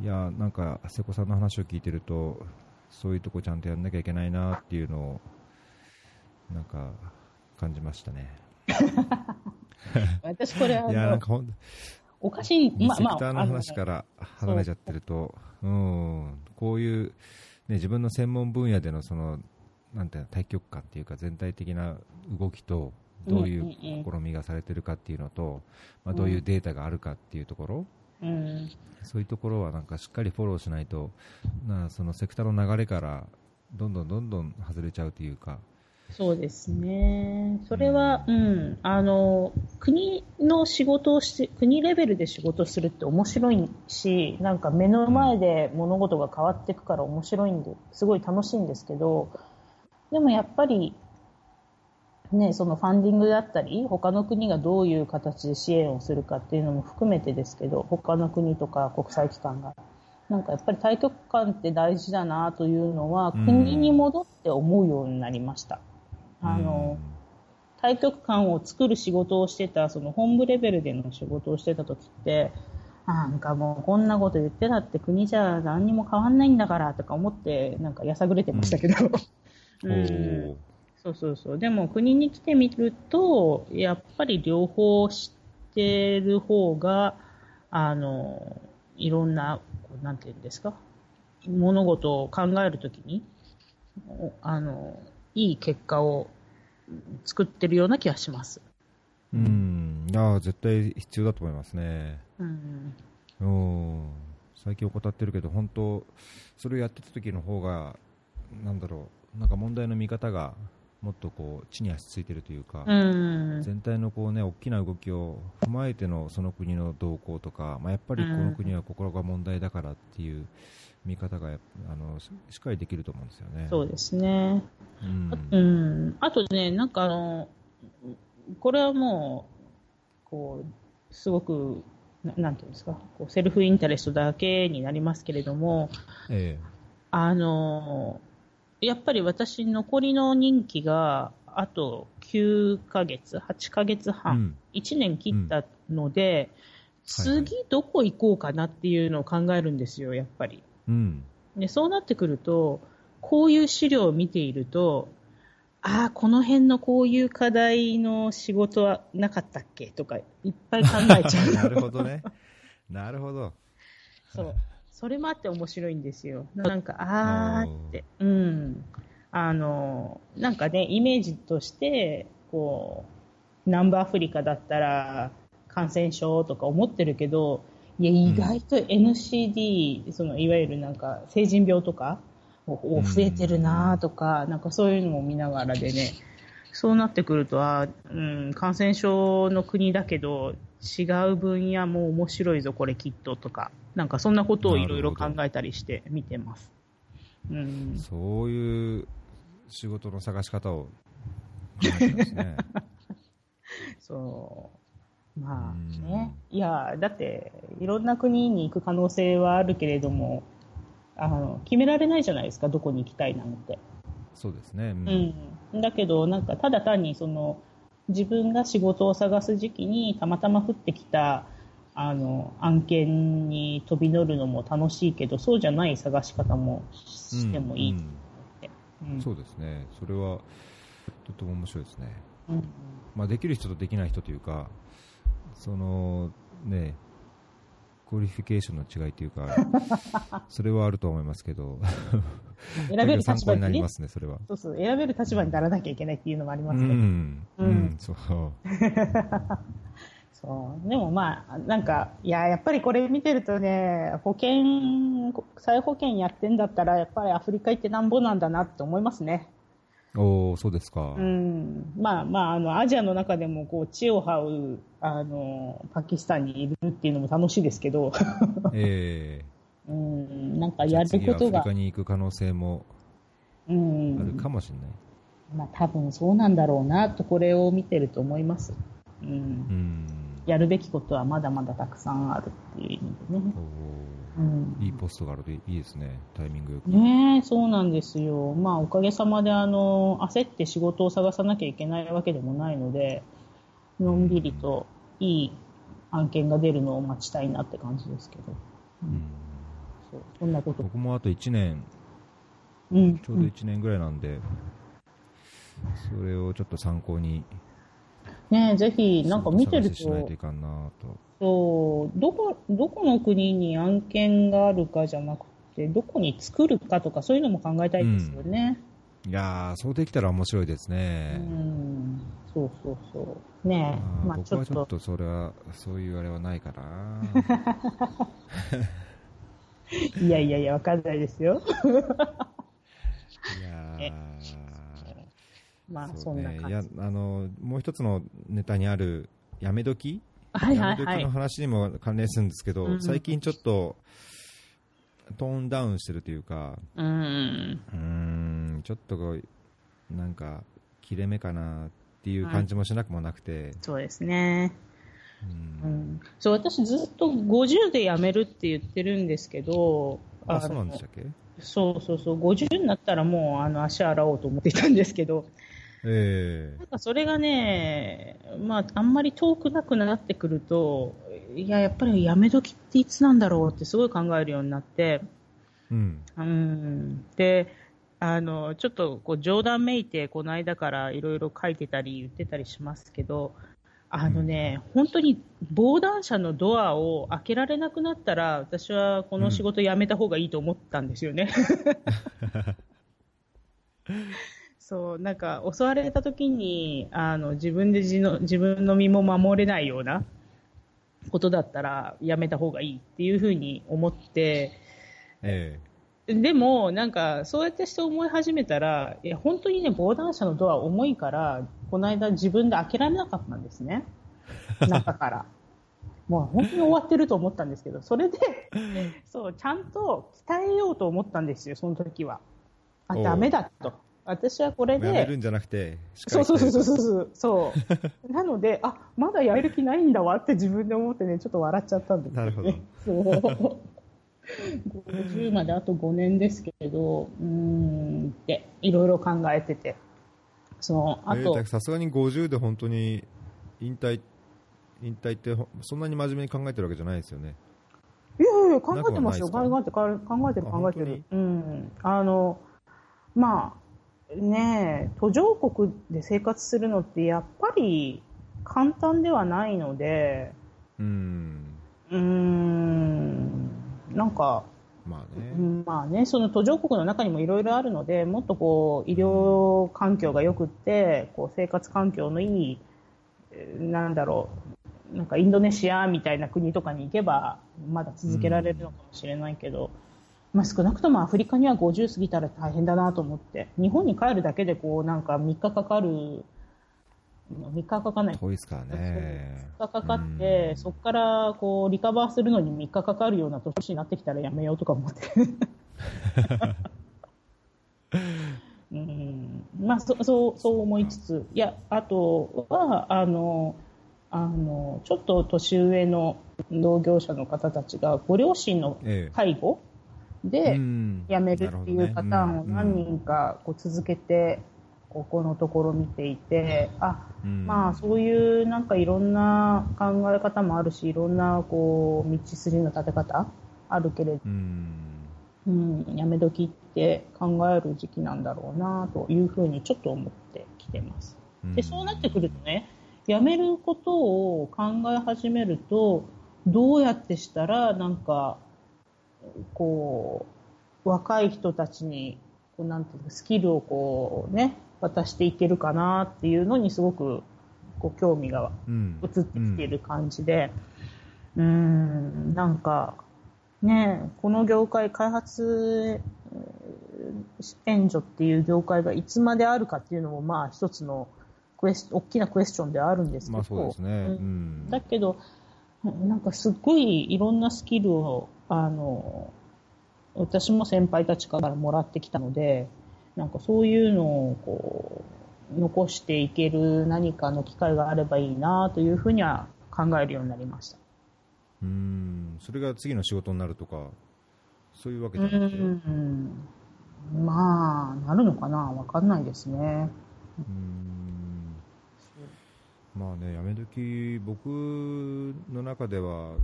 いやーなんか瀬古さんの話を聞いてると、そういうとこちゃんとやんなきゃいけないなっていうのを、なんか感じましたね。私これあいやーなんの、かほんおかしい、まあまあ、セクターの話から離れちゃってると、うん、こういう、ね、自分の専門分野でのその、なんていうの、対極感っていうか、全体的な動きと、どういう試みがされてるかっていうのと、まあ、どういうデータがあるかっていうところ、うん、そういうところはなんかしっかりフォローしないと、なそのセクターの流れから、どんどんどんどん外れちゃうというか、そうですね。それは、うん、あの、国の仕事をして、国レベルで仕事するって面白いし、なんか目の前で物事が変わっていくから面白いんで、すごい楽しいんですけど、でもやっぱり、ね、そのファンディングだったり、他の国がどういう形で支援をするかっていうのも含めてですけど、他の国とか国際機関が。なんかやっぱり対極感って大事だなというのは、うん国に戻って思うようになりました。あの、対極感を作る仕事をしてた、その本部レベルでの仕事をしてた時って、なんかもうこんなこと言ってたって国じゃ何にも変わんないんだからとか思って、なんかやさぐれてましたけど。うん うんそうそうそう。でも国に来てみると、やっぱり両方知ってる方が、あの、いろんな、なんていうんですか、物事を考えるときに、おあの、いい結果を作ってるような気がします。うん、いやー絶対必要だと思いますね。うん。うん最近怠ってるけど、本当、それをやってた時の方が、なんだろう、なんか問題の見方がもっとこう地に足ついてるというか、うん。全体のこうね大きな動きを踏まえてのその国の動向とか、まあ、やっぱりこの国は心が問題だからっていう見方があのししっかりできると思うんですよね。そうですね。うんうん。あとね、なんかあの、これはもう、こう、すごく、ななんていうんですか、こうセルフインタレストだけになりますけれども、えあの、やっぱり私、残りの任期が、あと9ヶ月、8ヶ月え半、うん1年切ったので、次どこ行こうかなっていうのを考えるんですよ、やっぱり。うんで、そうなってくると、こういう資料を見ていると、ああ、この辺のこういう課題の仕事はなかったっけとか、いっぱい考えちゃう。なるほどね。なるほど。そう。それもあって面白いんですよ。なんか、あーって。うん。あの、なんかね、イメージとして、こう、南部アフリカだったら感染症とか思ってるけど、いや、意外と NCD、その、いわゆるなんか、成人病とか、増えてるなとか、なんかそういうのも見ながらでね、そうなってくると、あーうん、感染症の国だけど、違う分野も面白いぞ、これきっととか、なんかそんなことをいろいろ考えたりして見てます。うん、そういう仕事の探し方をね。そう。まあうんね。いや、だって、いろんな国に行く可能性はあるけれども、あの、決められないじゃないですか、どこに行きたいなんて。そうですね。ううん。だけど、なんか、ただ単に、その、自分が仕事を探す時期にたまたま降ってきたあの案件に飛び乗るのも楽しいけどそうじゃない探し方もしてもいい。と思って、うん。そうですね、それはとても面白いですね、うん。まあ、できる人とできない人というか、そのね、 qualification の違いというか、それはあると思いますけど、選べる立場になりますね、それは。そうそう選べる立場にならなきゃいけないっていうのもありますけど、ん、ううん。ん、そう、そう。でもまあなんかいややっぱりこれ見てるとね保険再保険やってんだったらやっぱりアフリカ行ってなんぼなんだなって思いますね。おーそうですか。うん、まあまあ、あの、アジアの中でも、こう、地を這う、あの、パキスタンにいるっていうのも楽しいですけど、えうん、なんかやることがアフリカ、に行く可能性もうあるん、かもしれない。まあ多分そうなんだろうな、とこれを見てると思います。うんう、ん、やるべきことはまだまだたくさんあるっていう意味でね。おうんーいいポストがあるといいですね、タイミングよく。ねえ、そうなんですよ。まあ、おかげさまで、あの、焦って仕事を探さなきゃいけないわけでもないので、のんびりといい案件が出るのを待ちたいなって感じですけど。うんそうそんなこと。僕もあと1年、うん。ちょうど1年ぐらいなんで、それをちょっと参考に、ねえ、ぜひ、なんか見てる探ししないととい、かんなと。そう、どこ、どこの国に案件があるかじゃなくて、どこに作るかとか、そういうのも考えたいですよね。いやー、そうできたら面白いですうね。ん。そうそうそう。ねえ、まあ僕はちょっ、とそれは、そういうあれはないかな。いやいやいや、わかんないですよ。いやーまあ、そそうんね、いやな感じ。あのもう一つのネタにあるやめ時はいはいはいの。話にも関連するんですけど、うん最近ちょっとトーンダウンしてるというか、うん。うーん、ちょっとこう、なんか、切れ目かなっていう感じもしなくもなくて、そうですね。うんうん。そう、私ずっと50で辞めるって言ってるんですけど、あ、のそうなんでしたっけ？そうそうそう、50になったらもうあの足洗おうと思っていたんですけど、えなんかそれがね、まあ、あんまり遠くなくなってくると、いや、やっぱり辞め時っていつなんだろうってすごい考えるようになって、えうん。うん、で、あの、ちょっとこう冗談めいて、この間からいろいろ書いてたり言ってたりしますけど、あのね、本当に防弾車のドアを開けられなくなったら、私はこの仕事辞めた方がいいと思ったんですよね。そう、なんか襲われた時に、あの、自分で自の自分の身も守れないようなことだったら辞めた方がいいっていうふうに思って、えでも、なんか、そうやってして思い始めたら、いや、本当にね、防弾車のドア重いから、この間自分で開けられなかったんですね。中から。もう本当に終わってると思ったんですけど、それで、そう、ちゃんと鍛えようと思ったんですよ、その時は。あ、ダメだと。私はこれでえやめる、んじゃなくて、そうそうそうそうう。そうそう。なので、あ、まだやめる気ないんだわって自分で思ってね、ちょっと笑っちゃったんですよ、ね。なるほど。そう。50まであと5年ですけど、うーんって、いろいろ考えてて。そう、あと、えーさすがに50で本当に引退、引退ってほそんなに真面目に考えてるわけじゃないですよね。いやいや、考えてますよ。考えて、考えてる、あ考えてる本。うん。あの、まあ、ねえ、途上国で生活するのってやっぱり簡単ではないので、うん。うーん、なんか、まあね。うんまあね、その途上国の中にもいろいろあるので、もっとこう医療環境が良くって、こう生活環境のいい、えーなんだろう、なんかインドネシアみたいな国とかに行けば、まだ続けられるのかもしれないけど、まあ、少なくともアフリカには50過ぎたら大変だなと思って、日本に帰るだけでこうなんか3日かかる、3日かかんない。遠いですからね。3日かかって、うんそこからこうリカバーするのに3日かかるような年になってきたらやめようとか思って。うんまあ、そそうそう思いつつ、いや、あとは、あの、あの、ちょっと年上の同業者の方たちが、ご両親のええ介護でうん。辞めるっていうパターンを何人かこう続けてここのところ見ていて、あ、うん。まあそういうなんかいろんな考え方もあるし、いろんなこう道筋の立て方あるけれど、うん。うん、やめ時って考える時期なんだろうなというふうにちょっと思ってきてます。で、そうなってくるとね、やめることを考え始めると、どうやってしたら、なんか、こう、若い人たちに、こうなんていうのスキルをこうね、渡していけるかなっていうのにすごく、こう、興味がうん移ってきている感じで、うーん、なんか、ね、この業界、開発えー援助っていう業界がいつまであるかっていうのも、まあ一つのクエス大きなクエスチョンではあるんですけど、まあそうですね。うんうん。だけど、なんかすっごいいろんなスキルを、あの、私も先輩たちからもらってきたので、なんかそういうのをこう、残していける何かの機会があればいいなというふうには考えるようになりました。うんそれが次の仕事になるとか、そういうわけうじゃなくて？ん。まあ、なるのかな？わかんないですね。うんまあね、やめ時、僕の中では、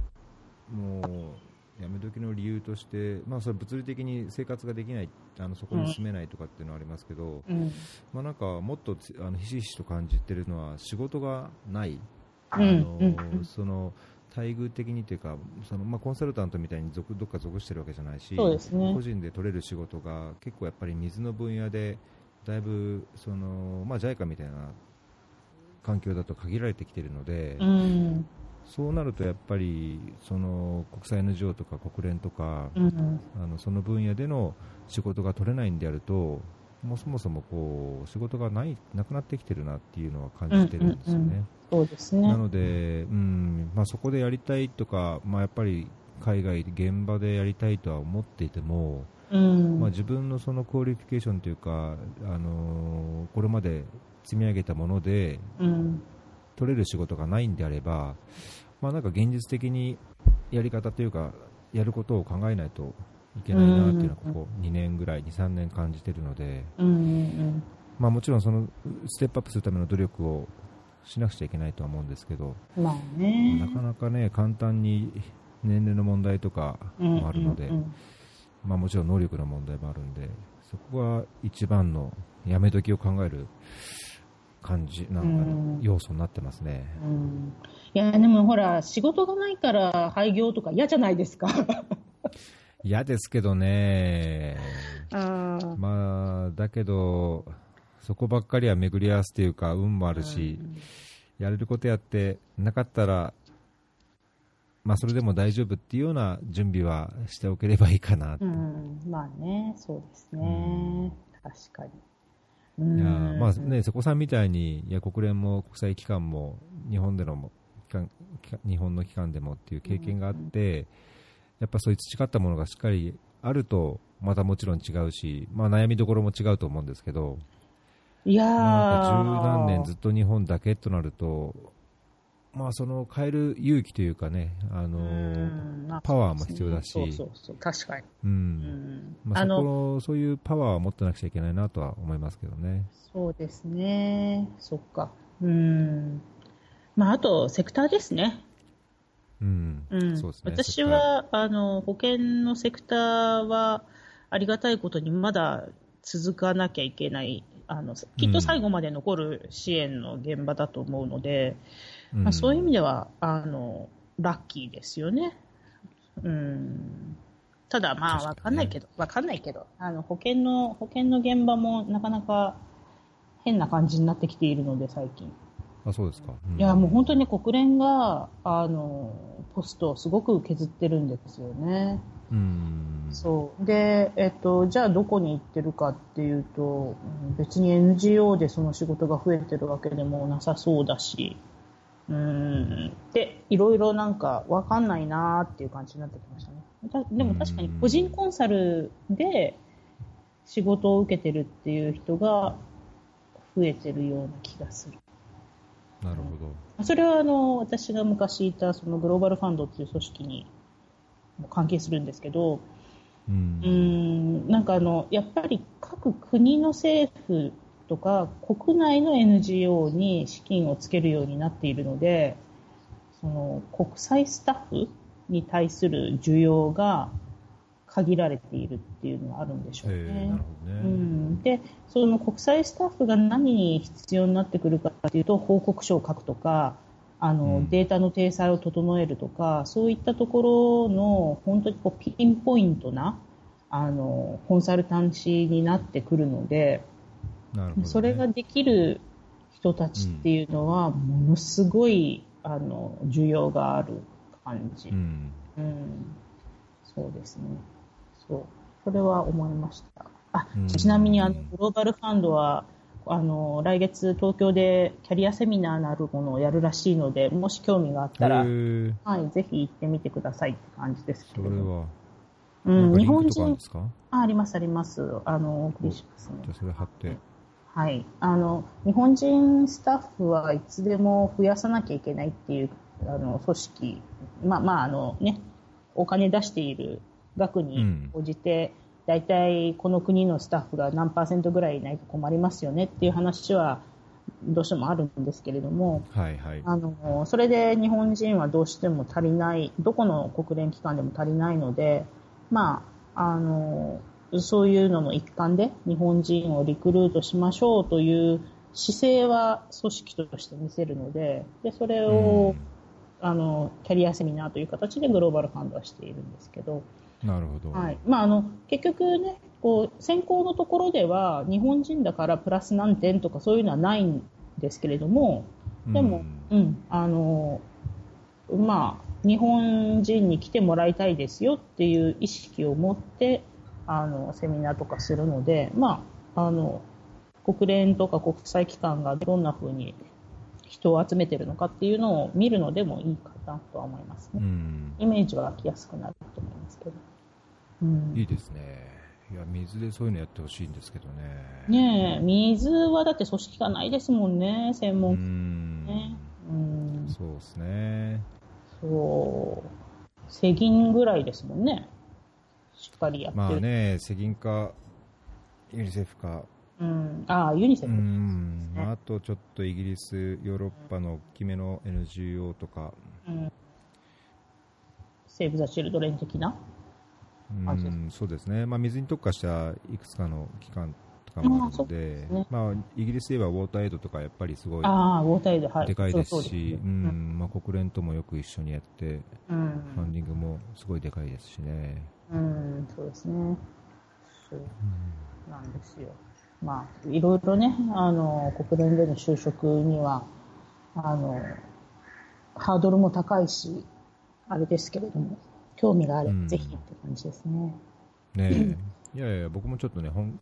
もう、やめ時の理由として、まあ、それ物理的に生活ができない、あのそこに住めないとかっていうのはありますけど、うん。まあ、なんかもっとつあのひしひしと感じてるのは、仕事がない、あうんのうんその待遇的にというか、そのまあ、コンサルタントみたいに属どっか属してるわけじゃないし、ね個人で取れる仕事が結構やっぱり水の分野で、だいぶその、まあ、JICA みたいな環境だと限られてきているので、うん。そうなるとやっぱりその国際 NGO とか国連とか、うん。あのその分野での仕事が取れないんであると、もうそもそもこう仕事がないなくなってきてるなっていうのは感じてるんですよね。うんうんそうですね。なので、うんまあ、そこでやりたいとか、まあ、やっぱり海外、現場でやりたいとは思っていても、うん。まあ、自分のその qualification というか、あのーこれまで積み上げたものでうん。取れる仕事がないんであれば、まあ、なんか現実的にやり方というか、やることを考えないといけないなっていうのは、ここ2年ぐらい、2、3年感じてるので。まあ、もちろんそのステップアップするための努力をしなくちゃいけないとは思うんですけど、まあね。なかなかね、簡単に年齢の問題とかもあるので、まあ、もちろん能力の問題もあるんで、そこが一番のやめ時を考える感じ、なんかうん要素になってますね。うんうんいや、でもほら、仕事がないから廃業とか嫌じゃないですか。嫌ですけどね、あーまあ、だけど、そこばっかりは巡り合わせというか、運もあるし、やれることやって、なかったら、まあ、それでも大丈夫っていうような準備はしておければいいかなうん、まあね、そうですね。確かに。ういやん。まあね、瀬古さんみたいに、いや国連も国際機関も日本でのも日本の機関でもっていう経験があって、やっぱそういう培ったものがしっかりあると、またもちろん違うし、まあ、悩みどころも違うと思うんですけど、いや十何年ずっと日本だけとなると、まあ、その変える勇気というかね、あのパワーも必要だしそうそうそう、確かに。ううんんまあ、そこそういうパワーを持ってなくちゃいけないなとは思いますけどね。そうですね。そっか。うん。まあ、あと、セクターですね。うん、うん。ね私は、あの、保険のセクターは、ありがたいことにまだ続かなきゃいけない。あの、きっと最後まで残る支援の現場だと思うので、うんまあ、そういう意味では、あの、ラッキーですよね。うん。ただ、まあ、わ確かんないけど、わかんないけど、あの、保険の、保険の現場もなかなか変な感じになってきているので、最近。あそうですか、うんいや、もう本当に国連が、あの、ポストをすごく削ってるんですよね。うんそう。で、えっと、じゃあどこに行ってるかっていうと、うん別に NGO でその仕事が増えてるわけでもなさそうだし、うん。で、いろいろなんかわかんないなーっていう感じになってきましたね。たでも確かに個人コンサルで仕事を受けてるっていう人が増えてるような気がする。なるほど。それはあの私が昔いたそのグローバルファンドっていう組織にも関係するんですけど、うんなんかあのやっぱり各国の政府とか、国内の NGO に資金をつけるようになっているので、その国際スタッフに対する需要が限られているっていうのがあるんでしょうね。ね。うん、で、その国際スタッフが何に必要になってくるかというと、報告書を書くとか、あの、うん。データの体裁を整えるとか、そういったところの本当にこうピンポイントなあのコンサルタンシーになってくるので、なるほどね。それができる人たちっていうのは、ものすごいあの需要がある感じ、ううん。ん。そうですね。そう、それは思いました。あうん。ちなみにあのグローバルファンドはあの来月、東京でキャリアセミナーなるものをやるらしいので、もし興味があったら、はい、ぜひ行ってみてくださいって感じですけそれれどうん、日本人あ、あります、あります。あの、お送りしますね。じゃあそれ貼って。はい。あの、日本人スタッフはいつでも増やさなきゃいけないっていう、あの、組織、まあ、まあ、あのね、お金出している額にうん応じて、大体この国のスタッフが何パーセントぐらいいないと困りますよねっていう話は、どうしてもあるんですけれども、はいはい。あの、それで日本人はどうしても足りない、どこの国連機関でも足りないので、まあ、あの、そういうのの一環で日本人をリクルートしましょうという姿勢は組織として見せるので、で、それを、あの、キャリアセミナーという形でグローバルファンドはしているんですけど、うんなるほど。はい。まあ、あの、結局ね、こう、選考のところでは、日本人だからプラス何点とかそういうのはないんですけれども、でも、うん、あの、まあ、日本人に来てもらいたいですよっていう意識を持って、あの、セミナーとかするので、まあ、あの、国連とか国際機関がどんな風に人を集めてるのかっていうのを見るのでもいいかなとは思いますね。うん。イメージは湧きやすくなると思いますけど。うん、いいですね。いや、水でそういうのやってほしいんですけどね。ねえ、水はだって組織がないですもんね、専う門家ん。ね。うん、そうですね。そう。世銀ぐらいですもんね。しっかりやってる。まあね、世銀か、ユニセフか、うん。ああ、ユニセうフ。ん、まああとちょっとイギリス、ヨーロッパの大きめの NGO とか、うん。セーブ・ザ・チルドレン的な？うんそうですね、まあ、水に特化したいくつかの機関とかもあるので、あですねまあ、イギリスではウォーターエイドとかやっぱりすごいああ、ウォーターエイド、はい。でかいですし、ねうんまあ、国連ともよく一緒にやって、うん。ファンディングもすごいでかいですしね。うん、そうですね。そうなんですよ。まあ、いろいろね、あの、国連での就職には、あの、ハードルも高いし、あれですけれども、興味があれうんばぜひって感じですね。ねえ、いやいや、僕もちょっとね、ほん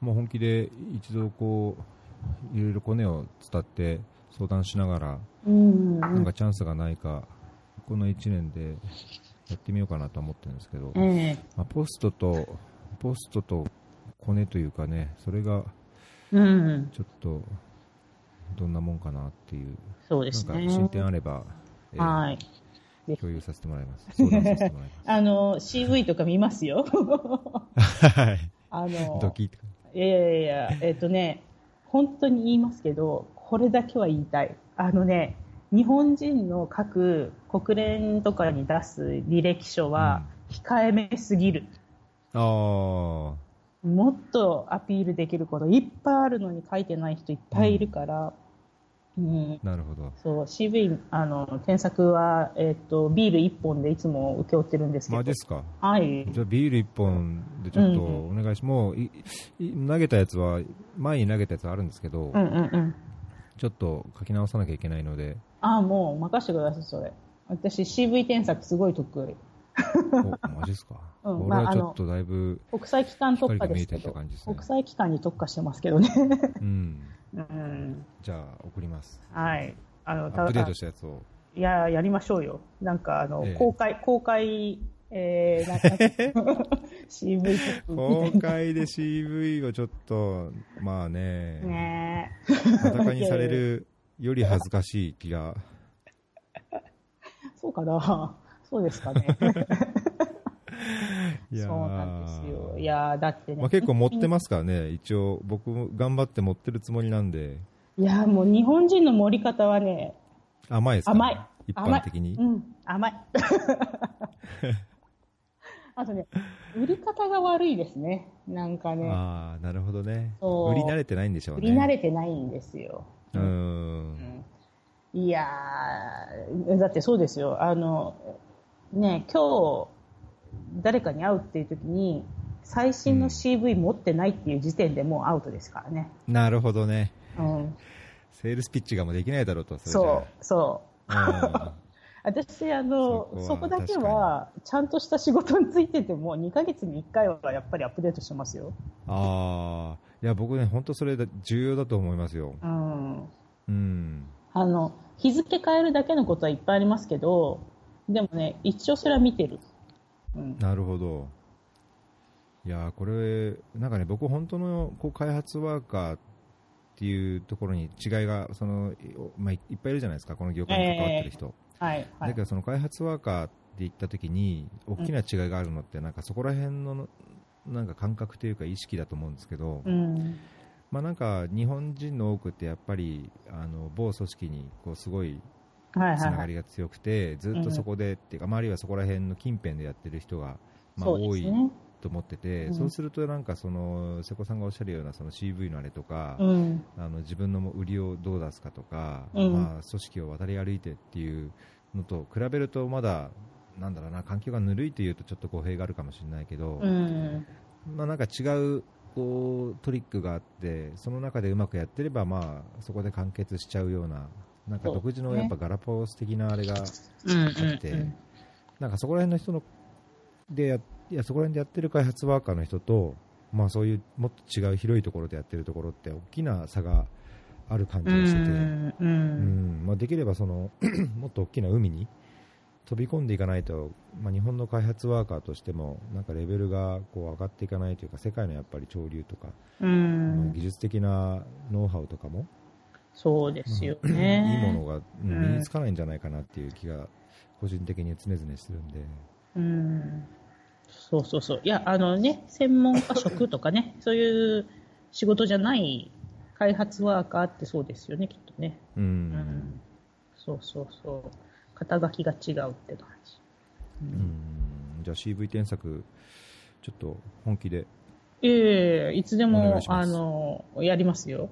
もう本気で一度こう、いろいろコネを伝って相談しながら、うん、なんかチャンスがないか、この1年でやってみようかなと思ってるんですけど、ええまあ、ポストと、ポストとコネというかね、それがうん、ちょっと、どんなもんかなっていう、そうでなんかすね。進展あれば、えーはい。共有させてもらいます。相談させてもらい あの、CV とか見ますよ。ます。はい。あの、ドキ。いやいやいや、えっ、とね、本当に言いますけど、これだけは言いたい。あのね、日本人の各国連とかに出す履歴書は控えめすぎる。あもっとアピールできることいっぱいあるのに書いてない人いっぱいいるから、うん、あ、なるほど。そう、CV、あの、添削は、えっ、と、ビール1本でいつも請け負ってるんですけど。マジですか？はい。じゃあビール1本でちょっとうんお願いし、もういい投げたやつは、前に投げたやつはあるんですけど、うんうんうん。ちょっと書き直さなきゃいけないので、ああ、もう任せてください、それ。私 CV 添削すごい得意。お、マジですか、うんまあちょっとだいぶ、国際機関特化ですけど、ね国際機関に特化してますけどね。うん。うん。じゃあ、送ります。はい。あの、アップデートしたやつを。いや、やりましょうよ。なんか、あの、ええ公開、公開、えー、なんか CV 公開で CV をちょっと、まあね、な。ね裸にされるより恥ずかしい気が、え そうかな。そうですかね。いやーそうなんですよ。いやーだってね。まあ、結構持ってますからね、一応、僕も頑張って持ってるつもりなんで、いやーもう日本人の盛り方はね、甘いですか、甘い。一般的に？甘いうん、甘い。あとね、売り方が悪いですね。なんかね、ああ、なるほどね。売り慣れてないんでしょうね。売り慣れてないんですよ。うーん。いやー、だってそうですよ。あの、ね、今日、誰かに会うっていう時に、最新の CV 持ってないっていう時点でもうアウトですからね。なるほどね。うん。セールスピッチがもうできないだろうと、そう、そう。う。う ん私、あの、そそこだけは、ちゃんとした仕事についてても、2ヶ月に1回はやっぱりアップデートしてますよ。ああ、いや、僕ね、本当それだ重要だと思いますよ。うん。うん。あの、日付変えるだけのことはいっぱいありますけど、でもね、一応それは見てる。うん。なるほど。いやーこれ、なんかね、僕、本当のこう開発ワーカーっていうところに違いが、そのいまあ、いいっぱいいるじゃないですか、この業界に関わってる人。はい、はいだけ。ど、その開発ワーカーって言ったときに、大きな違いがあるのって、なんかそこら辺のなんか感覚というか、意識だと思うんですけど、うん。まあ、なんか日本人の多くって、やっぱりあの某組織にこうすごいはいはいはい。つながりが強くて、ずっとそこで、っていうか、周りはそこら辺の近辺でやってる人が、まあ、多い。と思ってて、うんそうすると、なんかその瀬古さんがおっしゃるようなその CV のあれとか、うん。あの自分の売りをどう出すかとか、うんまあ、組織を渡り歩いてっていうのと比べると、まだなんだろうな環境がぬるいというとちょっと語弊があるかもしれないけど、うん。まあ、なんか違うこうトリックがあってその中でうまくやってれば、まあ、そこで完結しちゃうようななんか独自のやっぱガラパゴス的なあれがうん。あって、なんかそこら辺の人のでやいやそこら辺でやってる開発ワーカーの人と、まあ、そういうもっと違う広いところでやってるところって大きな差がある感じうがしてて、ん。う。うんんまあ、できればその もっと大きな海に飛び込んでいかないと、まあ、日本の開発ワーカーとしてもなんかレベルがこう上がっていかないというか世界のやっぱり潮流とか、うまあん。技術的なノウハウとかも、そうですよいいね。ものが、身につかないんじゃないかなっていう気が個人的に常々してるんで。うん。そうそうそう。いや、あのね、専門家職とかね、そういう仕事じゃない開発ワーカーってそうですよね、きっとね。ううんん。そうそうそう。肩書きが違うって感じ。ううん。じゃあ CV 添削ちょっと本気で。ええいつでもあの、やりますよ。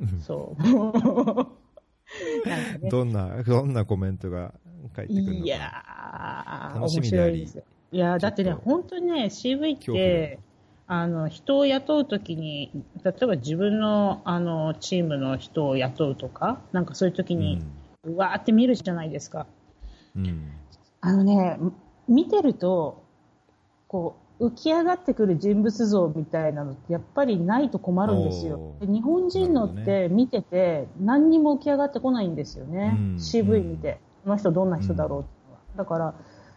うん、そう。ね。どんなどんなコメントが返ってくるのか。いやー、楽しみであり。面白いですよ。いやーだってね、本当にね、CV って、あの、人を雇うときに、例えば自分の、あの、チームの人を雇うとか、なんかそういうときに、うわーって見るじゃないですか。うんうんあのね、見てると、こう、浮き上がってくる人物像みたいなのってやっぱりないと困るんですよ日本人のって見てて何にも浮き上がってこないんですよね。うん CV 見て。この人どんな人だろうっていうのは。だから、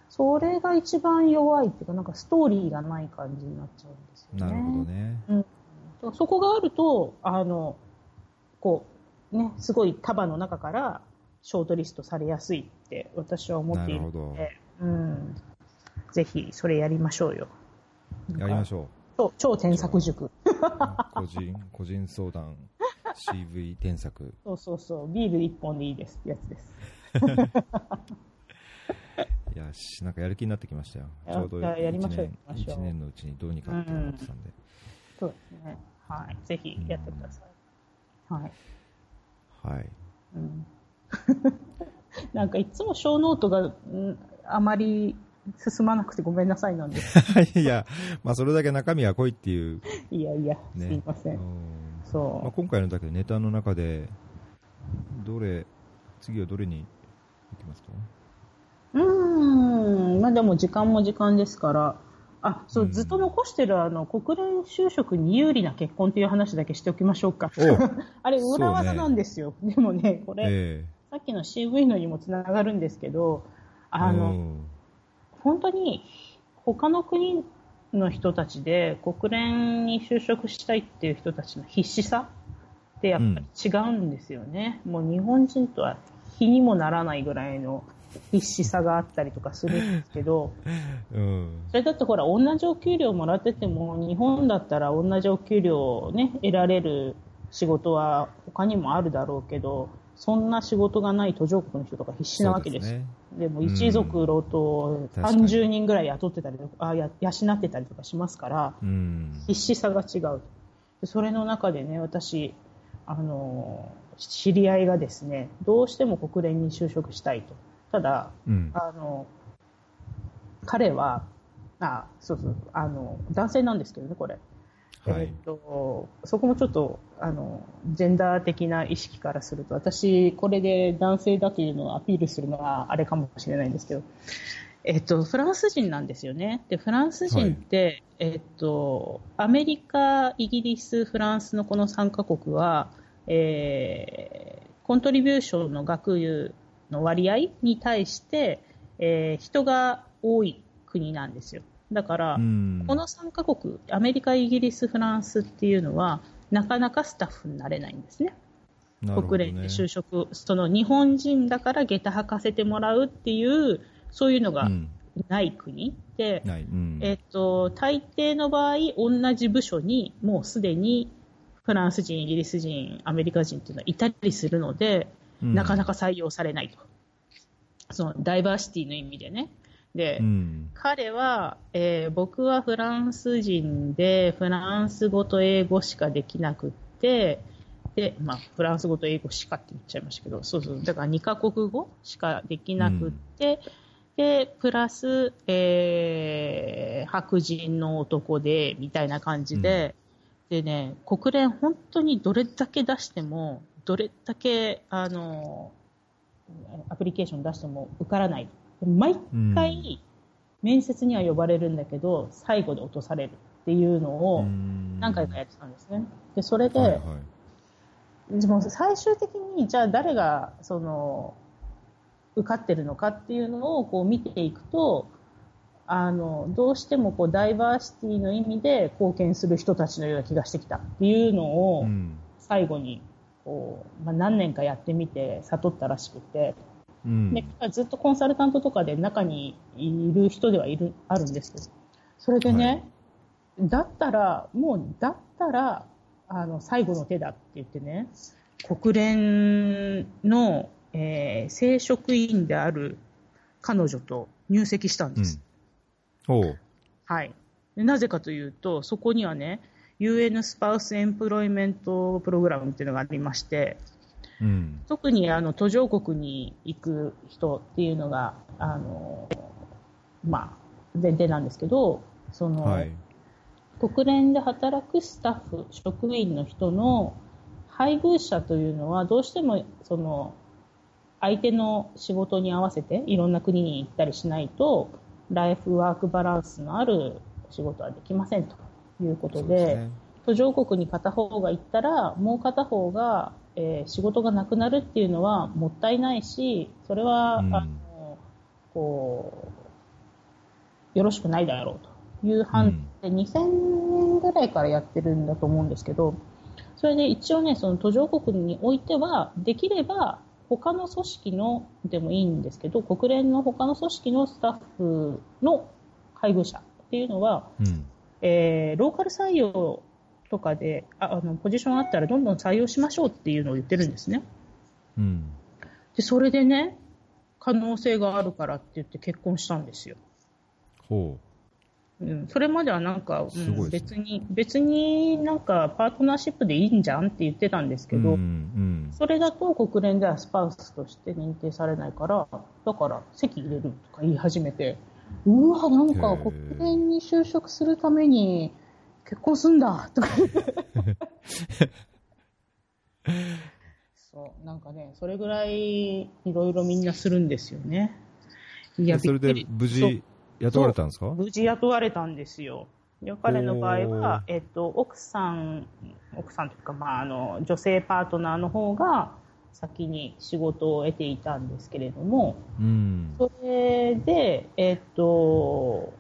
それが一番弱いっていうか、なんかストーリーがない感じになっちゃうんですよね。なるほどね。だからそこがあると、あの、こう、ね、すごい束の中からショートリストされやすいって私は思っているので、うん。ぜひ、それやりましょうよ。やりましょ超超添削塾。う。個人、個人相談、CV 添削。そうそうそう。ビール一本でいいですってやつです。いやし、なんかやる気になってきましたよ。やちょうどいややりましょう1年一年のうちにどうにかって思ってたんで。そうですね。はい。ぜひやってください。はい。はい。うん。なんかいつも小ノートが、うんあまり進まなくてごめんなさいなんです。いや、まあそれだけ中身が濃いっていういやいや、ね。すいません。うんそう。まあ、今回のだけどネタの中で、どれ、次はどれに行きますか？うーん、まあでも時間も時間ですから、あ、そう、うんずっと残してるあの、国連就職に有利な結婚という話だけしておきましょうか。お あれ、裏技なんですよ。でもね、これ、えさっきの CV のにもつながるんですけど、えあの、うん本当に他の国の人たちで国連に就職したいっていう人たちの必死さってやっぱり違うんですよね。もう日本人とは比にもならないぐらいの必死さがあったりとかするんですけど、うん。それだってほら、同じお給料もらってても、日本だったら同じお給料をね、得られる仕事は他にもあるだろうけど、そんな仕事がない途上国の人とか必死なわけですよ。でね。も一族老頭確かに30人ぐらい雇ってたりとか、あや養ってたりとかしますから、うん。必死さが違う。でそれの中でね、私、あの、知り合いがですね、どうしても国連に就職したいと。ただ、うん。あの、彼は、あ、そうそう、あの、男性なんですけどね、これ。はいえーっと、そこもちょっと、あの、ジェンダー的な意識からすると、私、これで男性だというのをアピールするのはあれかもしれないんですけど、えっと、フランス人なんですよね。で、フランス人って、えっと、アメリカ、イギリス、フランスのこの3カ国は、えーコントリビューションの額の割合に対して、えー人が多い国なんですよ。だから、うん。この3カ国、アメリカ、イギリス、フランスっていうのは、なかなかスタッフになれないんですね。ね国連で就職、その日本人だから下駄履かせてもらうっていう、そういうのがうん。ない国で。うん。えっと、大抵の場合、同じ部署にもうすでにフランス人、イギリス人、アメリカ人っていうのはいたりするので、うんなかなか採用されないと。そのダイバーシティの意味でね。で、うん。彼は、えー僕はフランス人で、フランス語と英語しかできなくって、で、まあ、フランス語と英語しかって言っちゃいましたけど、そうそう、だから2カ国語しかできなくって、で、プラス、えー白人の男で、みたいな感じで、でね、国連本当にどれだけ出しても、どれだけ、あの、アプリケーション出しても受からない。毎回、面接には呼ばれるんだけど、最後で落とされるっていうのを何回かやってたんですね。で、それで、はいはい。でも最終的に、じゃあ誰が、その、受かってるのかっていうのをこう見ていくと、あの、どうしてもこうダイバーシティの意味で貢献する人たちのような気がしてきたっていうのをうん。最後にこう、まあ、何年かやってみて悟ったらしくて、うん。でずっとコンサルタントとかで中にいる人ではいるあるんですけど、それでね、だったら、もうだったらあの最後の手だって言ってね、国連の、えー正職員である彼女と入籍したんです。おう。はい、でなぜかというと、そこにはね、UN スパウスエンプロイメントプログラムっていうのがありまして、うん。特にあの途上国に行く人っていうのが、あのまあ、前提なんですけど、その、はい。国連で働くスタッフ、職員の人の配偶者というのは、どうしてもその相手の仕事に合わせていろんな国に行ったりしないと、ライフワークバランスのある仕事はできませんということで、ですね途上国に片方が行ったら、もう片方が、えー仕事がなくなるっていうのはもったいないし、それは、うんあのこうよろしくないだろうという判で、2000年ぐらいからやってるんだと思うんですけど、それで一応ね、その途上国においては、できれば他の組織のでもいいんですけど、国連の他の組織のスタッフの配偶者っていうのは、うん。えーローカル採用とかでああのポジションあったらどんどん採用しましょうっていうのを言ってるんですね。うん。で、それでね、可能性があるからって言って結婚したんですよ。ほうん、それまではなんか、うんすごいです別に、別になんかパートナーシップでいいんじゃんって言ってたんですう。けど、うん。うん。それだと国連ではスパウスとして認定されないから、だから籍入れるとか言い始めて、うわ、なんか国連に就職するために結婚すんだとか。そう、なんかね、それぐらいいろいろみんなするんですよね。いや、それで無事雇われたんですか？無事雇われたんですよ。で彼の場合おはー、えっと、奥さん、奥さんというか、まあ、あの、女性パートナーの方が先に仕事を得ていたんですけれども、うん。それで、えっと、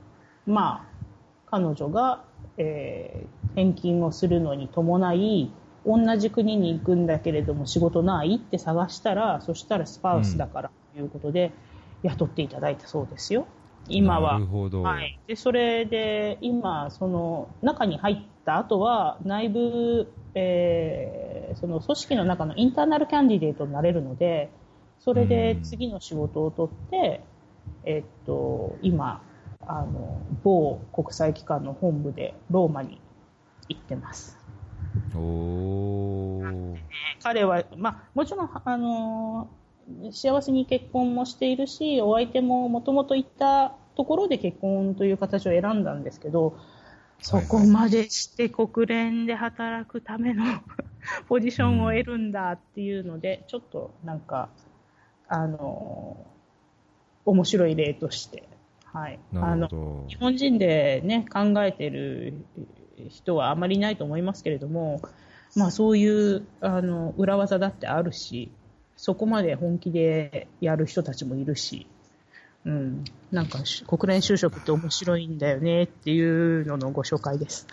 まあ、彼女が、えー転勤をするのに伴い、同じ国に行くんだけれども仕事ないって探したら、そしたらスパウスだからということで、雇っていただいたそうですよ。今は。なるほど。はい。で、それで、今、その、中に入った後は、内部、えーその組織の中のインターナルキャンディデートになれるので、それで次の仕事を取って、えっと、今、あの、某国際機関の本部でローマに行ってます。おー。彼は、まあ、もちろん、あの幸せに結婚もしているし、お相手ももともと行ったところで結婚という形を選んだんですけど、そこまでして国連で働くための ポジションを得るんだっていうので、ちょっとなんか、あの面白い例として、はい。なあのるほど日。本人でね、考えてる人はあまりいないと思いますけれども、まあそういう、あの、裏技だってあるし、そこまで本気でやる人たちもいるし、うん。なんかし、国連就職って面白いんだよねっていうののご紹介です。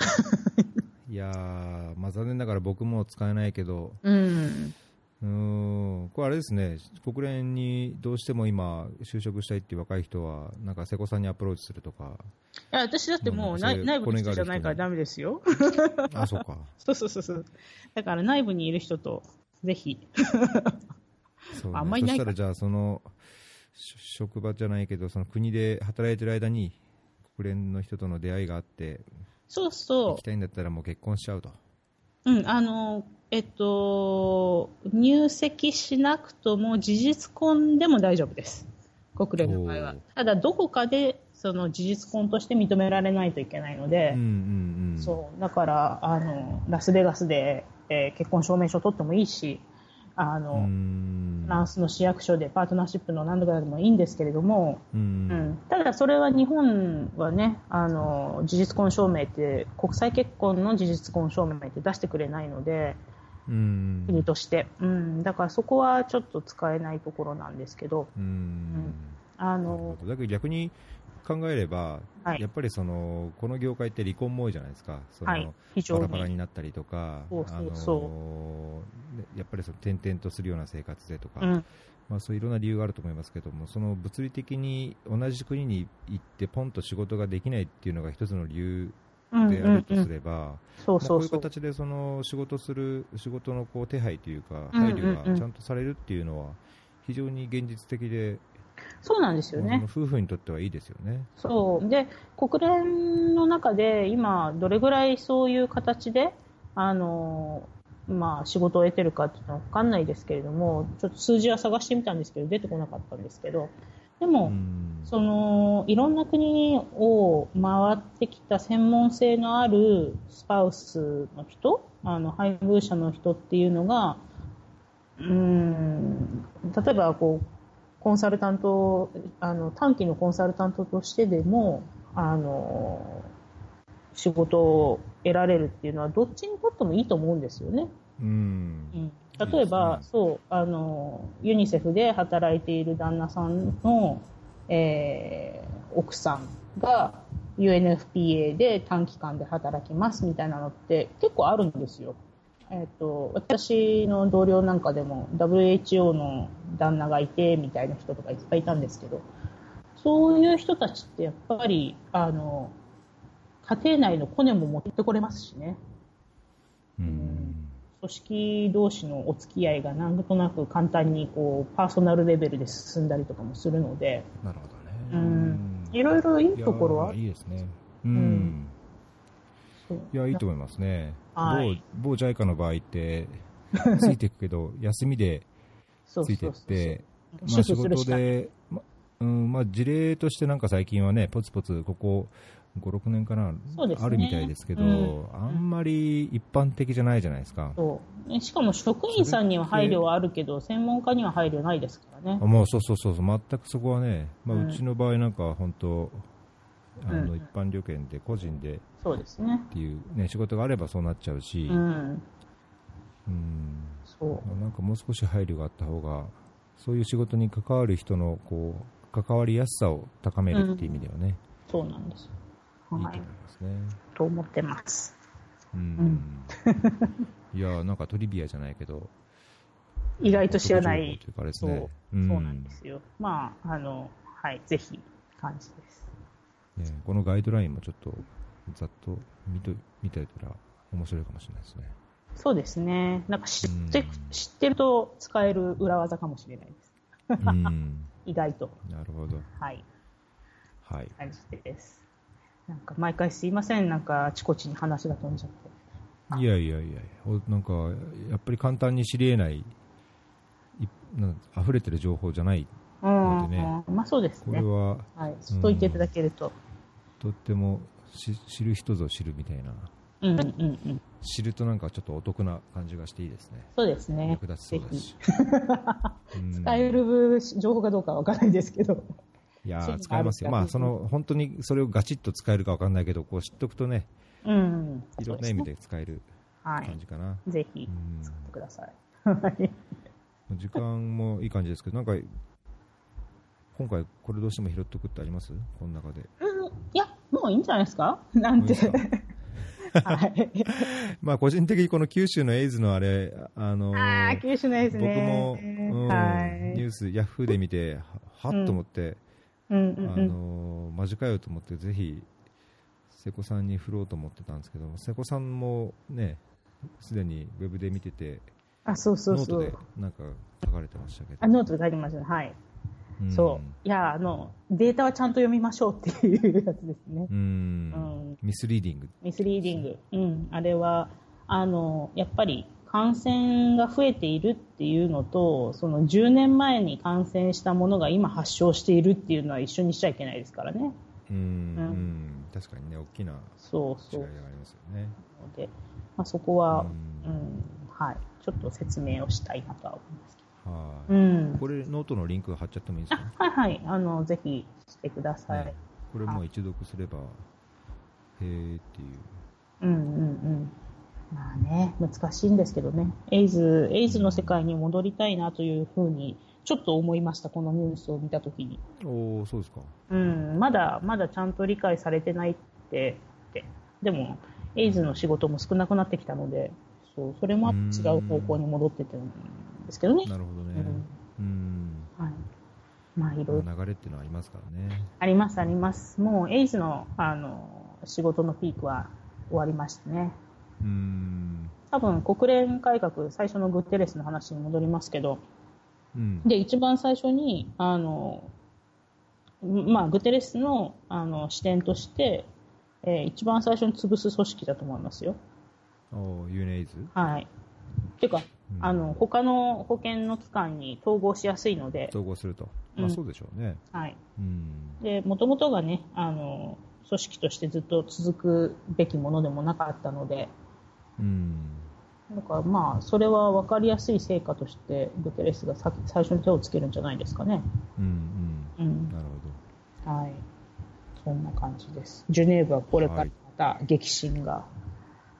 いやー、まあ、残念ながら僕も使えないけど、うん。うーん、これあれですね、国連にどうしても今、就職したいっていう若い人は、なんか瀬古さんにアプローチするとか、いや、私だってもう内内部の人じゃないからダメですよ。あ、そうか。そうそうそうそう。だから内部にいる人と、ぜひ。そうねあんまりないかそしたらじゃあ、その、し職場じゃないけど、その国で働いてる間に、国連の人との出会いがあって、そうそう行き。たいんだったらもう結婚しちゃうと。うん、あの、えっと、入籍しなくとも事実婚でも大丈夫です。国連の場合は。ただ、どこかで、その事実婚として認められないといけないのでうん、うんうん。そう、だから、あの、ラスベガスで、えー結婚証明書を取ってもいいし、あの、フランスの市役所でパートナーシップの何度かでもいいんですけれども、ううん。ん、ただそれは日本はね、あの、事実婚証明って、国際結婚の事実婚証明って出してくれないので、うん。国として。うん、だからそこはちょっと使えないところなんですけど、うん。あなるほの、ど。だけど逆に考えれば、はい。やっぱりそのこの業界って離婚も多いじゃないですか、そのはい、バラバラに。になったりとか、そうそうあのやっぱりその転々とするような生活でとか、うん、まあ、そういろんな理由があると思いますけども、その物理的に同じ国に行って、ポンと仕事ができないっていうのが一つの理由うん、であるとすれば、そういう。形でその仕事する、仕事のこう手配というか、配慮がちゃんとされるっていうのは、非常に現実的で、そうなんですよね。夫婦にとってはいいですよね。そう。で、国連の中で今、どれぐらいそういう形で、あの、まあ、仕事を得てるかっていうのは分かんないですけれども、ちょっと数字は探してみたんですけど、出てこなかったんですけど、でも、うんその、いろんな国を回ってきた専門性のあるスパウスの人、あの、配偶者の人っていうのが、うーん、例えばこう、コンサルタント、あの、短期のコンサルタントとしてでも、あの、仕事を得られるっていうのは、どっちにとってもいいと思うんですよね。うん例えば、いいですねそう、あの、ユニセフで働いている旦那さんの、えー奥さんが UNFPA で短期間で働きますみたいなのって結構あるんですよ。えっ、と、私の同僚なんかでも WHO の旦那がいてみたいな人とかいっぱいいたんですけど、そういう人たちってやっぱり、あの、家庭内のコネも持ってこれますしね。うん組織同士のお付き合いがなんとなく簡単にこうパーソナルレベルで進んだりとかもするので、なるほどね。うんいろいろいいところはいいですね。うん。ういや、いいと思いますね。はい。某、某 JICA の場合って、ついていくけど、休みでついてそうそう。って、まあ主仕事で、まうん、まあ事例としてなんか最近はね、ポツポツここ5、6年かな、ね。あるみたいですけど、うん。あんまり一般的じゃないじゃないですか。そう。ねしかも職員さんには配慮はあるけど、専門家には配慮ないですからね。あ。もうそうそうそうそう、全くそこはね、まあ、うちの場合なんかは本当、あのうん。一般旅券で個人でっそうですね。ていう、ね、仕事があればそうなっちゃうし、うん。うんそう。なんかもう少し配慮があった方が、そういう仕事に関わる人のこう関わりやすさを高めるっていう意味ではね、そうなんです。はいいいと思い。ますね。と思ってます。うんいやなんかトリビアじゃないけど、意外と知らないいうかですそう、ね。そうなんですよ。まあ、あの、はい、ぜひ感じです。ね、このガイドラインもちょっとざっと見と見てたら面白いかもしれないですね。そうですね。なんか知ってうん、知ってると使える裏技かもしれないです。うん、意外と。なるほど。はい。はい。感じです。なんか毎回すいません。なんかあちこちに話が飛んじゃって。いやいやいやおなんか、やっぱり簡単に知り得ない、いなん溢れてる情報じゃない。うん、だってねまあそうですね。これは、はい。知っといていただけると。とってもし知る人ぞ知るみたいな。うんうんうんうん。知るとなんかちょっとお得な感じがしていいですね。そうですね。役立ちそうだぜし使える情報かどうかはわからないですけど。いや使えますよ。まあ、その、本当にそれをガチッと使えるかわかんないけど、こう知っとくとね、うん。いろんな意味で使えるはい。感じかな。ぜひうん使ってください。はい。時間もいい感じですけど、なんか、今回これどうしても拾っとくってあります？この中で。うん、いや、もういいんじゃないですか？なんて。はい。まあ、個人的にこの九州のエイズのあれ、あのーああ、九州のです僕も、ね。うんはい。ニュース、ヤフーで見て、ははっと思って、うんうんあうん。のーマジかよと思って、ぜひ、瀬古さんに振ろうと思ってたんですけど、瀬古さんもね、すでにウェブで見てて、あ、そうそうノートでそう。なんか書かれてましたけど。あ、ノートで書いてましたね。はい。うんそう。いや、あの、データはちゃんと読みましょうっていうやつですね。うんうんミスリーディング。ミスリーディング。うん。あれは、あの、やっぱり感染が増えているっていうのと、その10年前に感染したものが今発症しているっていうのは一緒にしちゃいけないですからね。うん、ううんん、確かにね、大きなそうそう。違いがありますよね。ので、まあ、そこは、ううんん、はい。ちょっと説明をしたいなとは思いますけはい、ど。うん。これ、ノートのリンク貼っちゃってもいいですか？はいはい。あの、ぜひしてください。ねこれもう一読すれば、へーっていう。うんうんうん。まあね、難しいんですけどね。エイズ、エイズの世界に戻りたいなというふうに、ちょっと思いました、このニュースを見たときに。おー、そうですか。うん、まだ、まだちゃんと理解されてないって、って。でも、エイズの仕事も少なくなってきたので、そう、それも違う方向に戻ってってですけどね。なるほどね。うんうん。はい。まあ、いろいろまあ流れっていうのはありますからね。あります、あります。もう、エイズの、あの、仕事のピークは終わりましたね。うん。多分、国連改革、最初のグテレスの話に戻りますけど、うん。で、一番最初に、あの、まあ、グテレスのあの視点として、えー一番最初に潰す組織だと思いますよ。おー、ユーネイズ？はい。ていうか、うんあの、他の保険の機関に統合しやすいので、統合すると。うんまあそうでしょうね。はい。うん。で、もともとがね、あの、組織としてずっと続くべきものでもなかったので、うん。だからまあ、それは分かりやすい成果として、グテレスが先最初に手をつけるんじゃないですかね。うん。ううん。ん。なるほど。はい。そんな感じです。ジュネーブはこれからまた激震が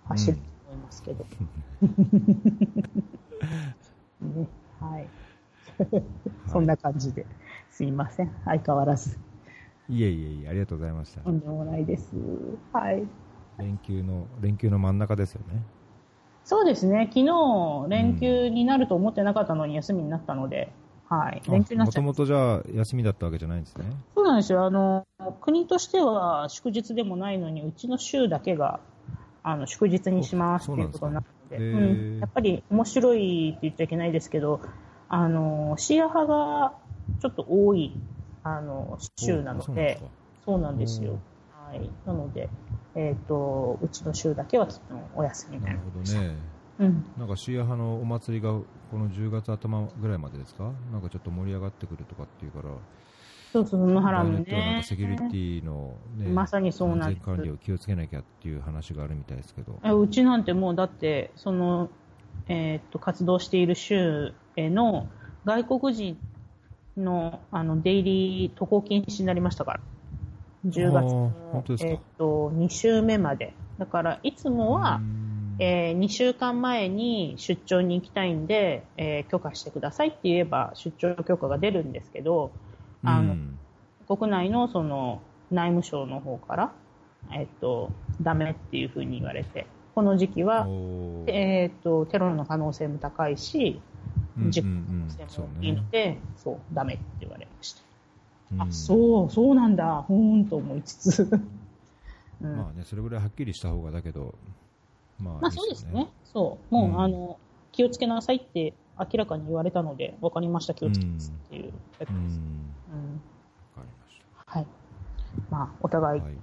走ると思いますけど。ね、はい。そん。な感じで。すいません。相変わらず。いえいえいえ、ありがとうございました。とん。でもないです。はい。連休の、連休の真ん。中ですよね。そうですね。昨日、連休になると思ってなかったのに休みになったので、はい。連休になっちゃもともとじゃあ休みだったわけじゃないん。ですね。そうなん。ですよ。あの、国としては祝日でもないのに、うちの州だけが、あの、祝日にしますそっていうことになって、そうなんでうんやっぱり面白いって言っちゃいけないですけど、あの、シーア派がちょっと多い、あの、州なので、そうなんですよ。はい。なので、えっ、と、うちの州だけは昨日お休みになりました。ほどね。うん。なんかシーア派のお祭りがこの10月頭ぐらいまでですか？なんかちょっと盛り上がってくるとかっていうから、そうそう、野原もねか。セキュリティの、ね、まさにそうなんです管理を気をつけなきゃっていう話があるみたいですけど。えうちなんてもうだって、その、えーっと、活動している州への外国人のあの出入り渡航禁止になりましたから。10月のえーっと、2週目まで。だから、いつもは、うんえ2週間前に出張に行きたいんで、えー許可してくださいって言えば出張許可が出るんですけど、あの、うん国内のその内務省の方から、えっと、ダメっていうふうに言われて、この時期は、えっと、テロの可能性も高いし、うん事故うんうんの可能性もいいねので、そう、ダメって言われました。あ、そう、そうなんだ、ふーんと思いつつ。うん、まあね、それぐらいはっきりした方がだけど、まあ、まあそうですね。そう。もう、うん、あの、気をつけなさいって明らかに言われたので、分かりました、気をつけますっていうやつです。うん。うん、分かりました。はい。まあ、お互い、はい、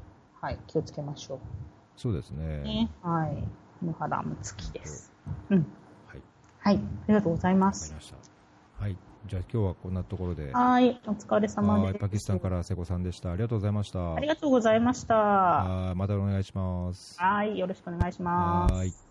はい、気をつけましょう。そうですね。ねはい。野原睦月です。うん。はい。はい。ありがとうございます。わかりました。はい。じゃあ今日はこんなところで。はい。お疲れ様です。パキスタンから瀬古さんでした。ありがとうございました。ありがとうございました。またお願いします。はい。よろしくお願いします。はい。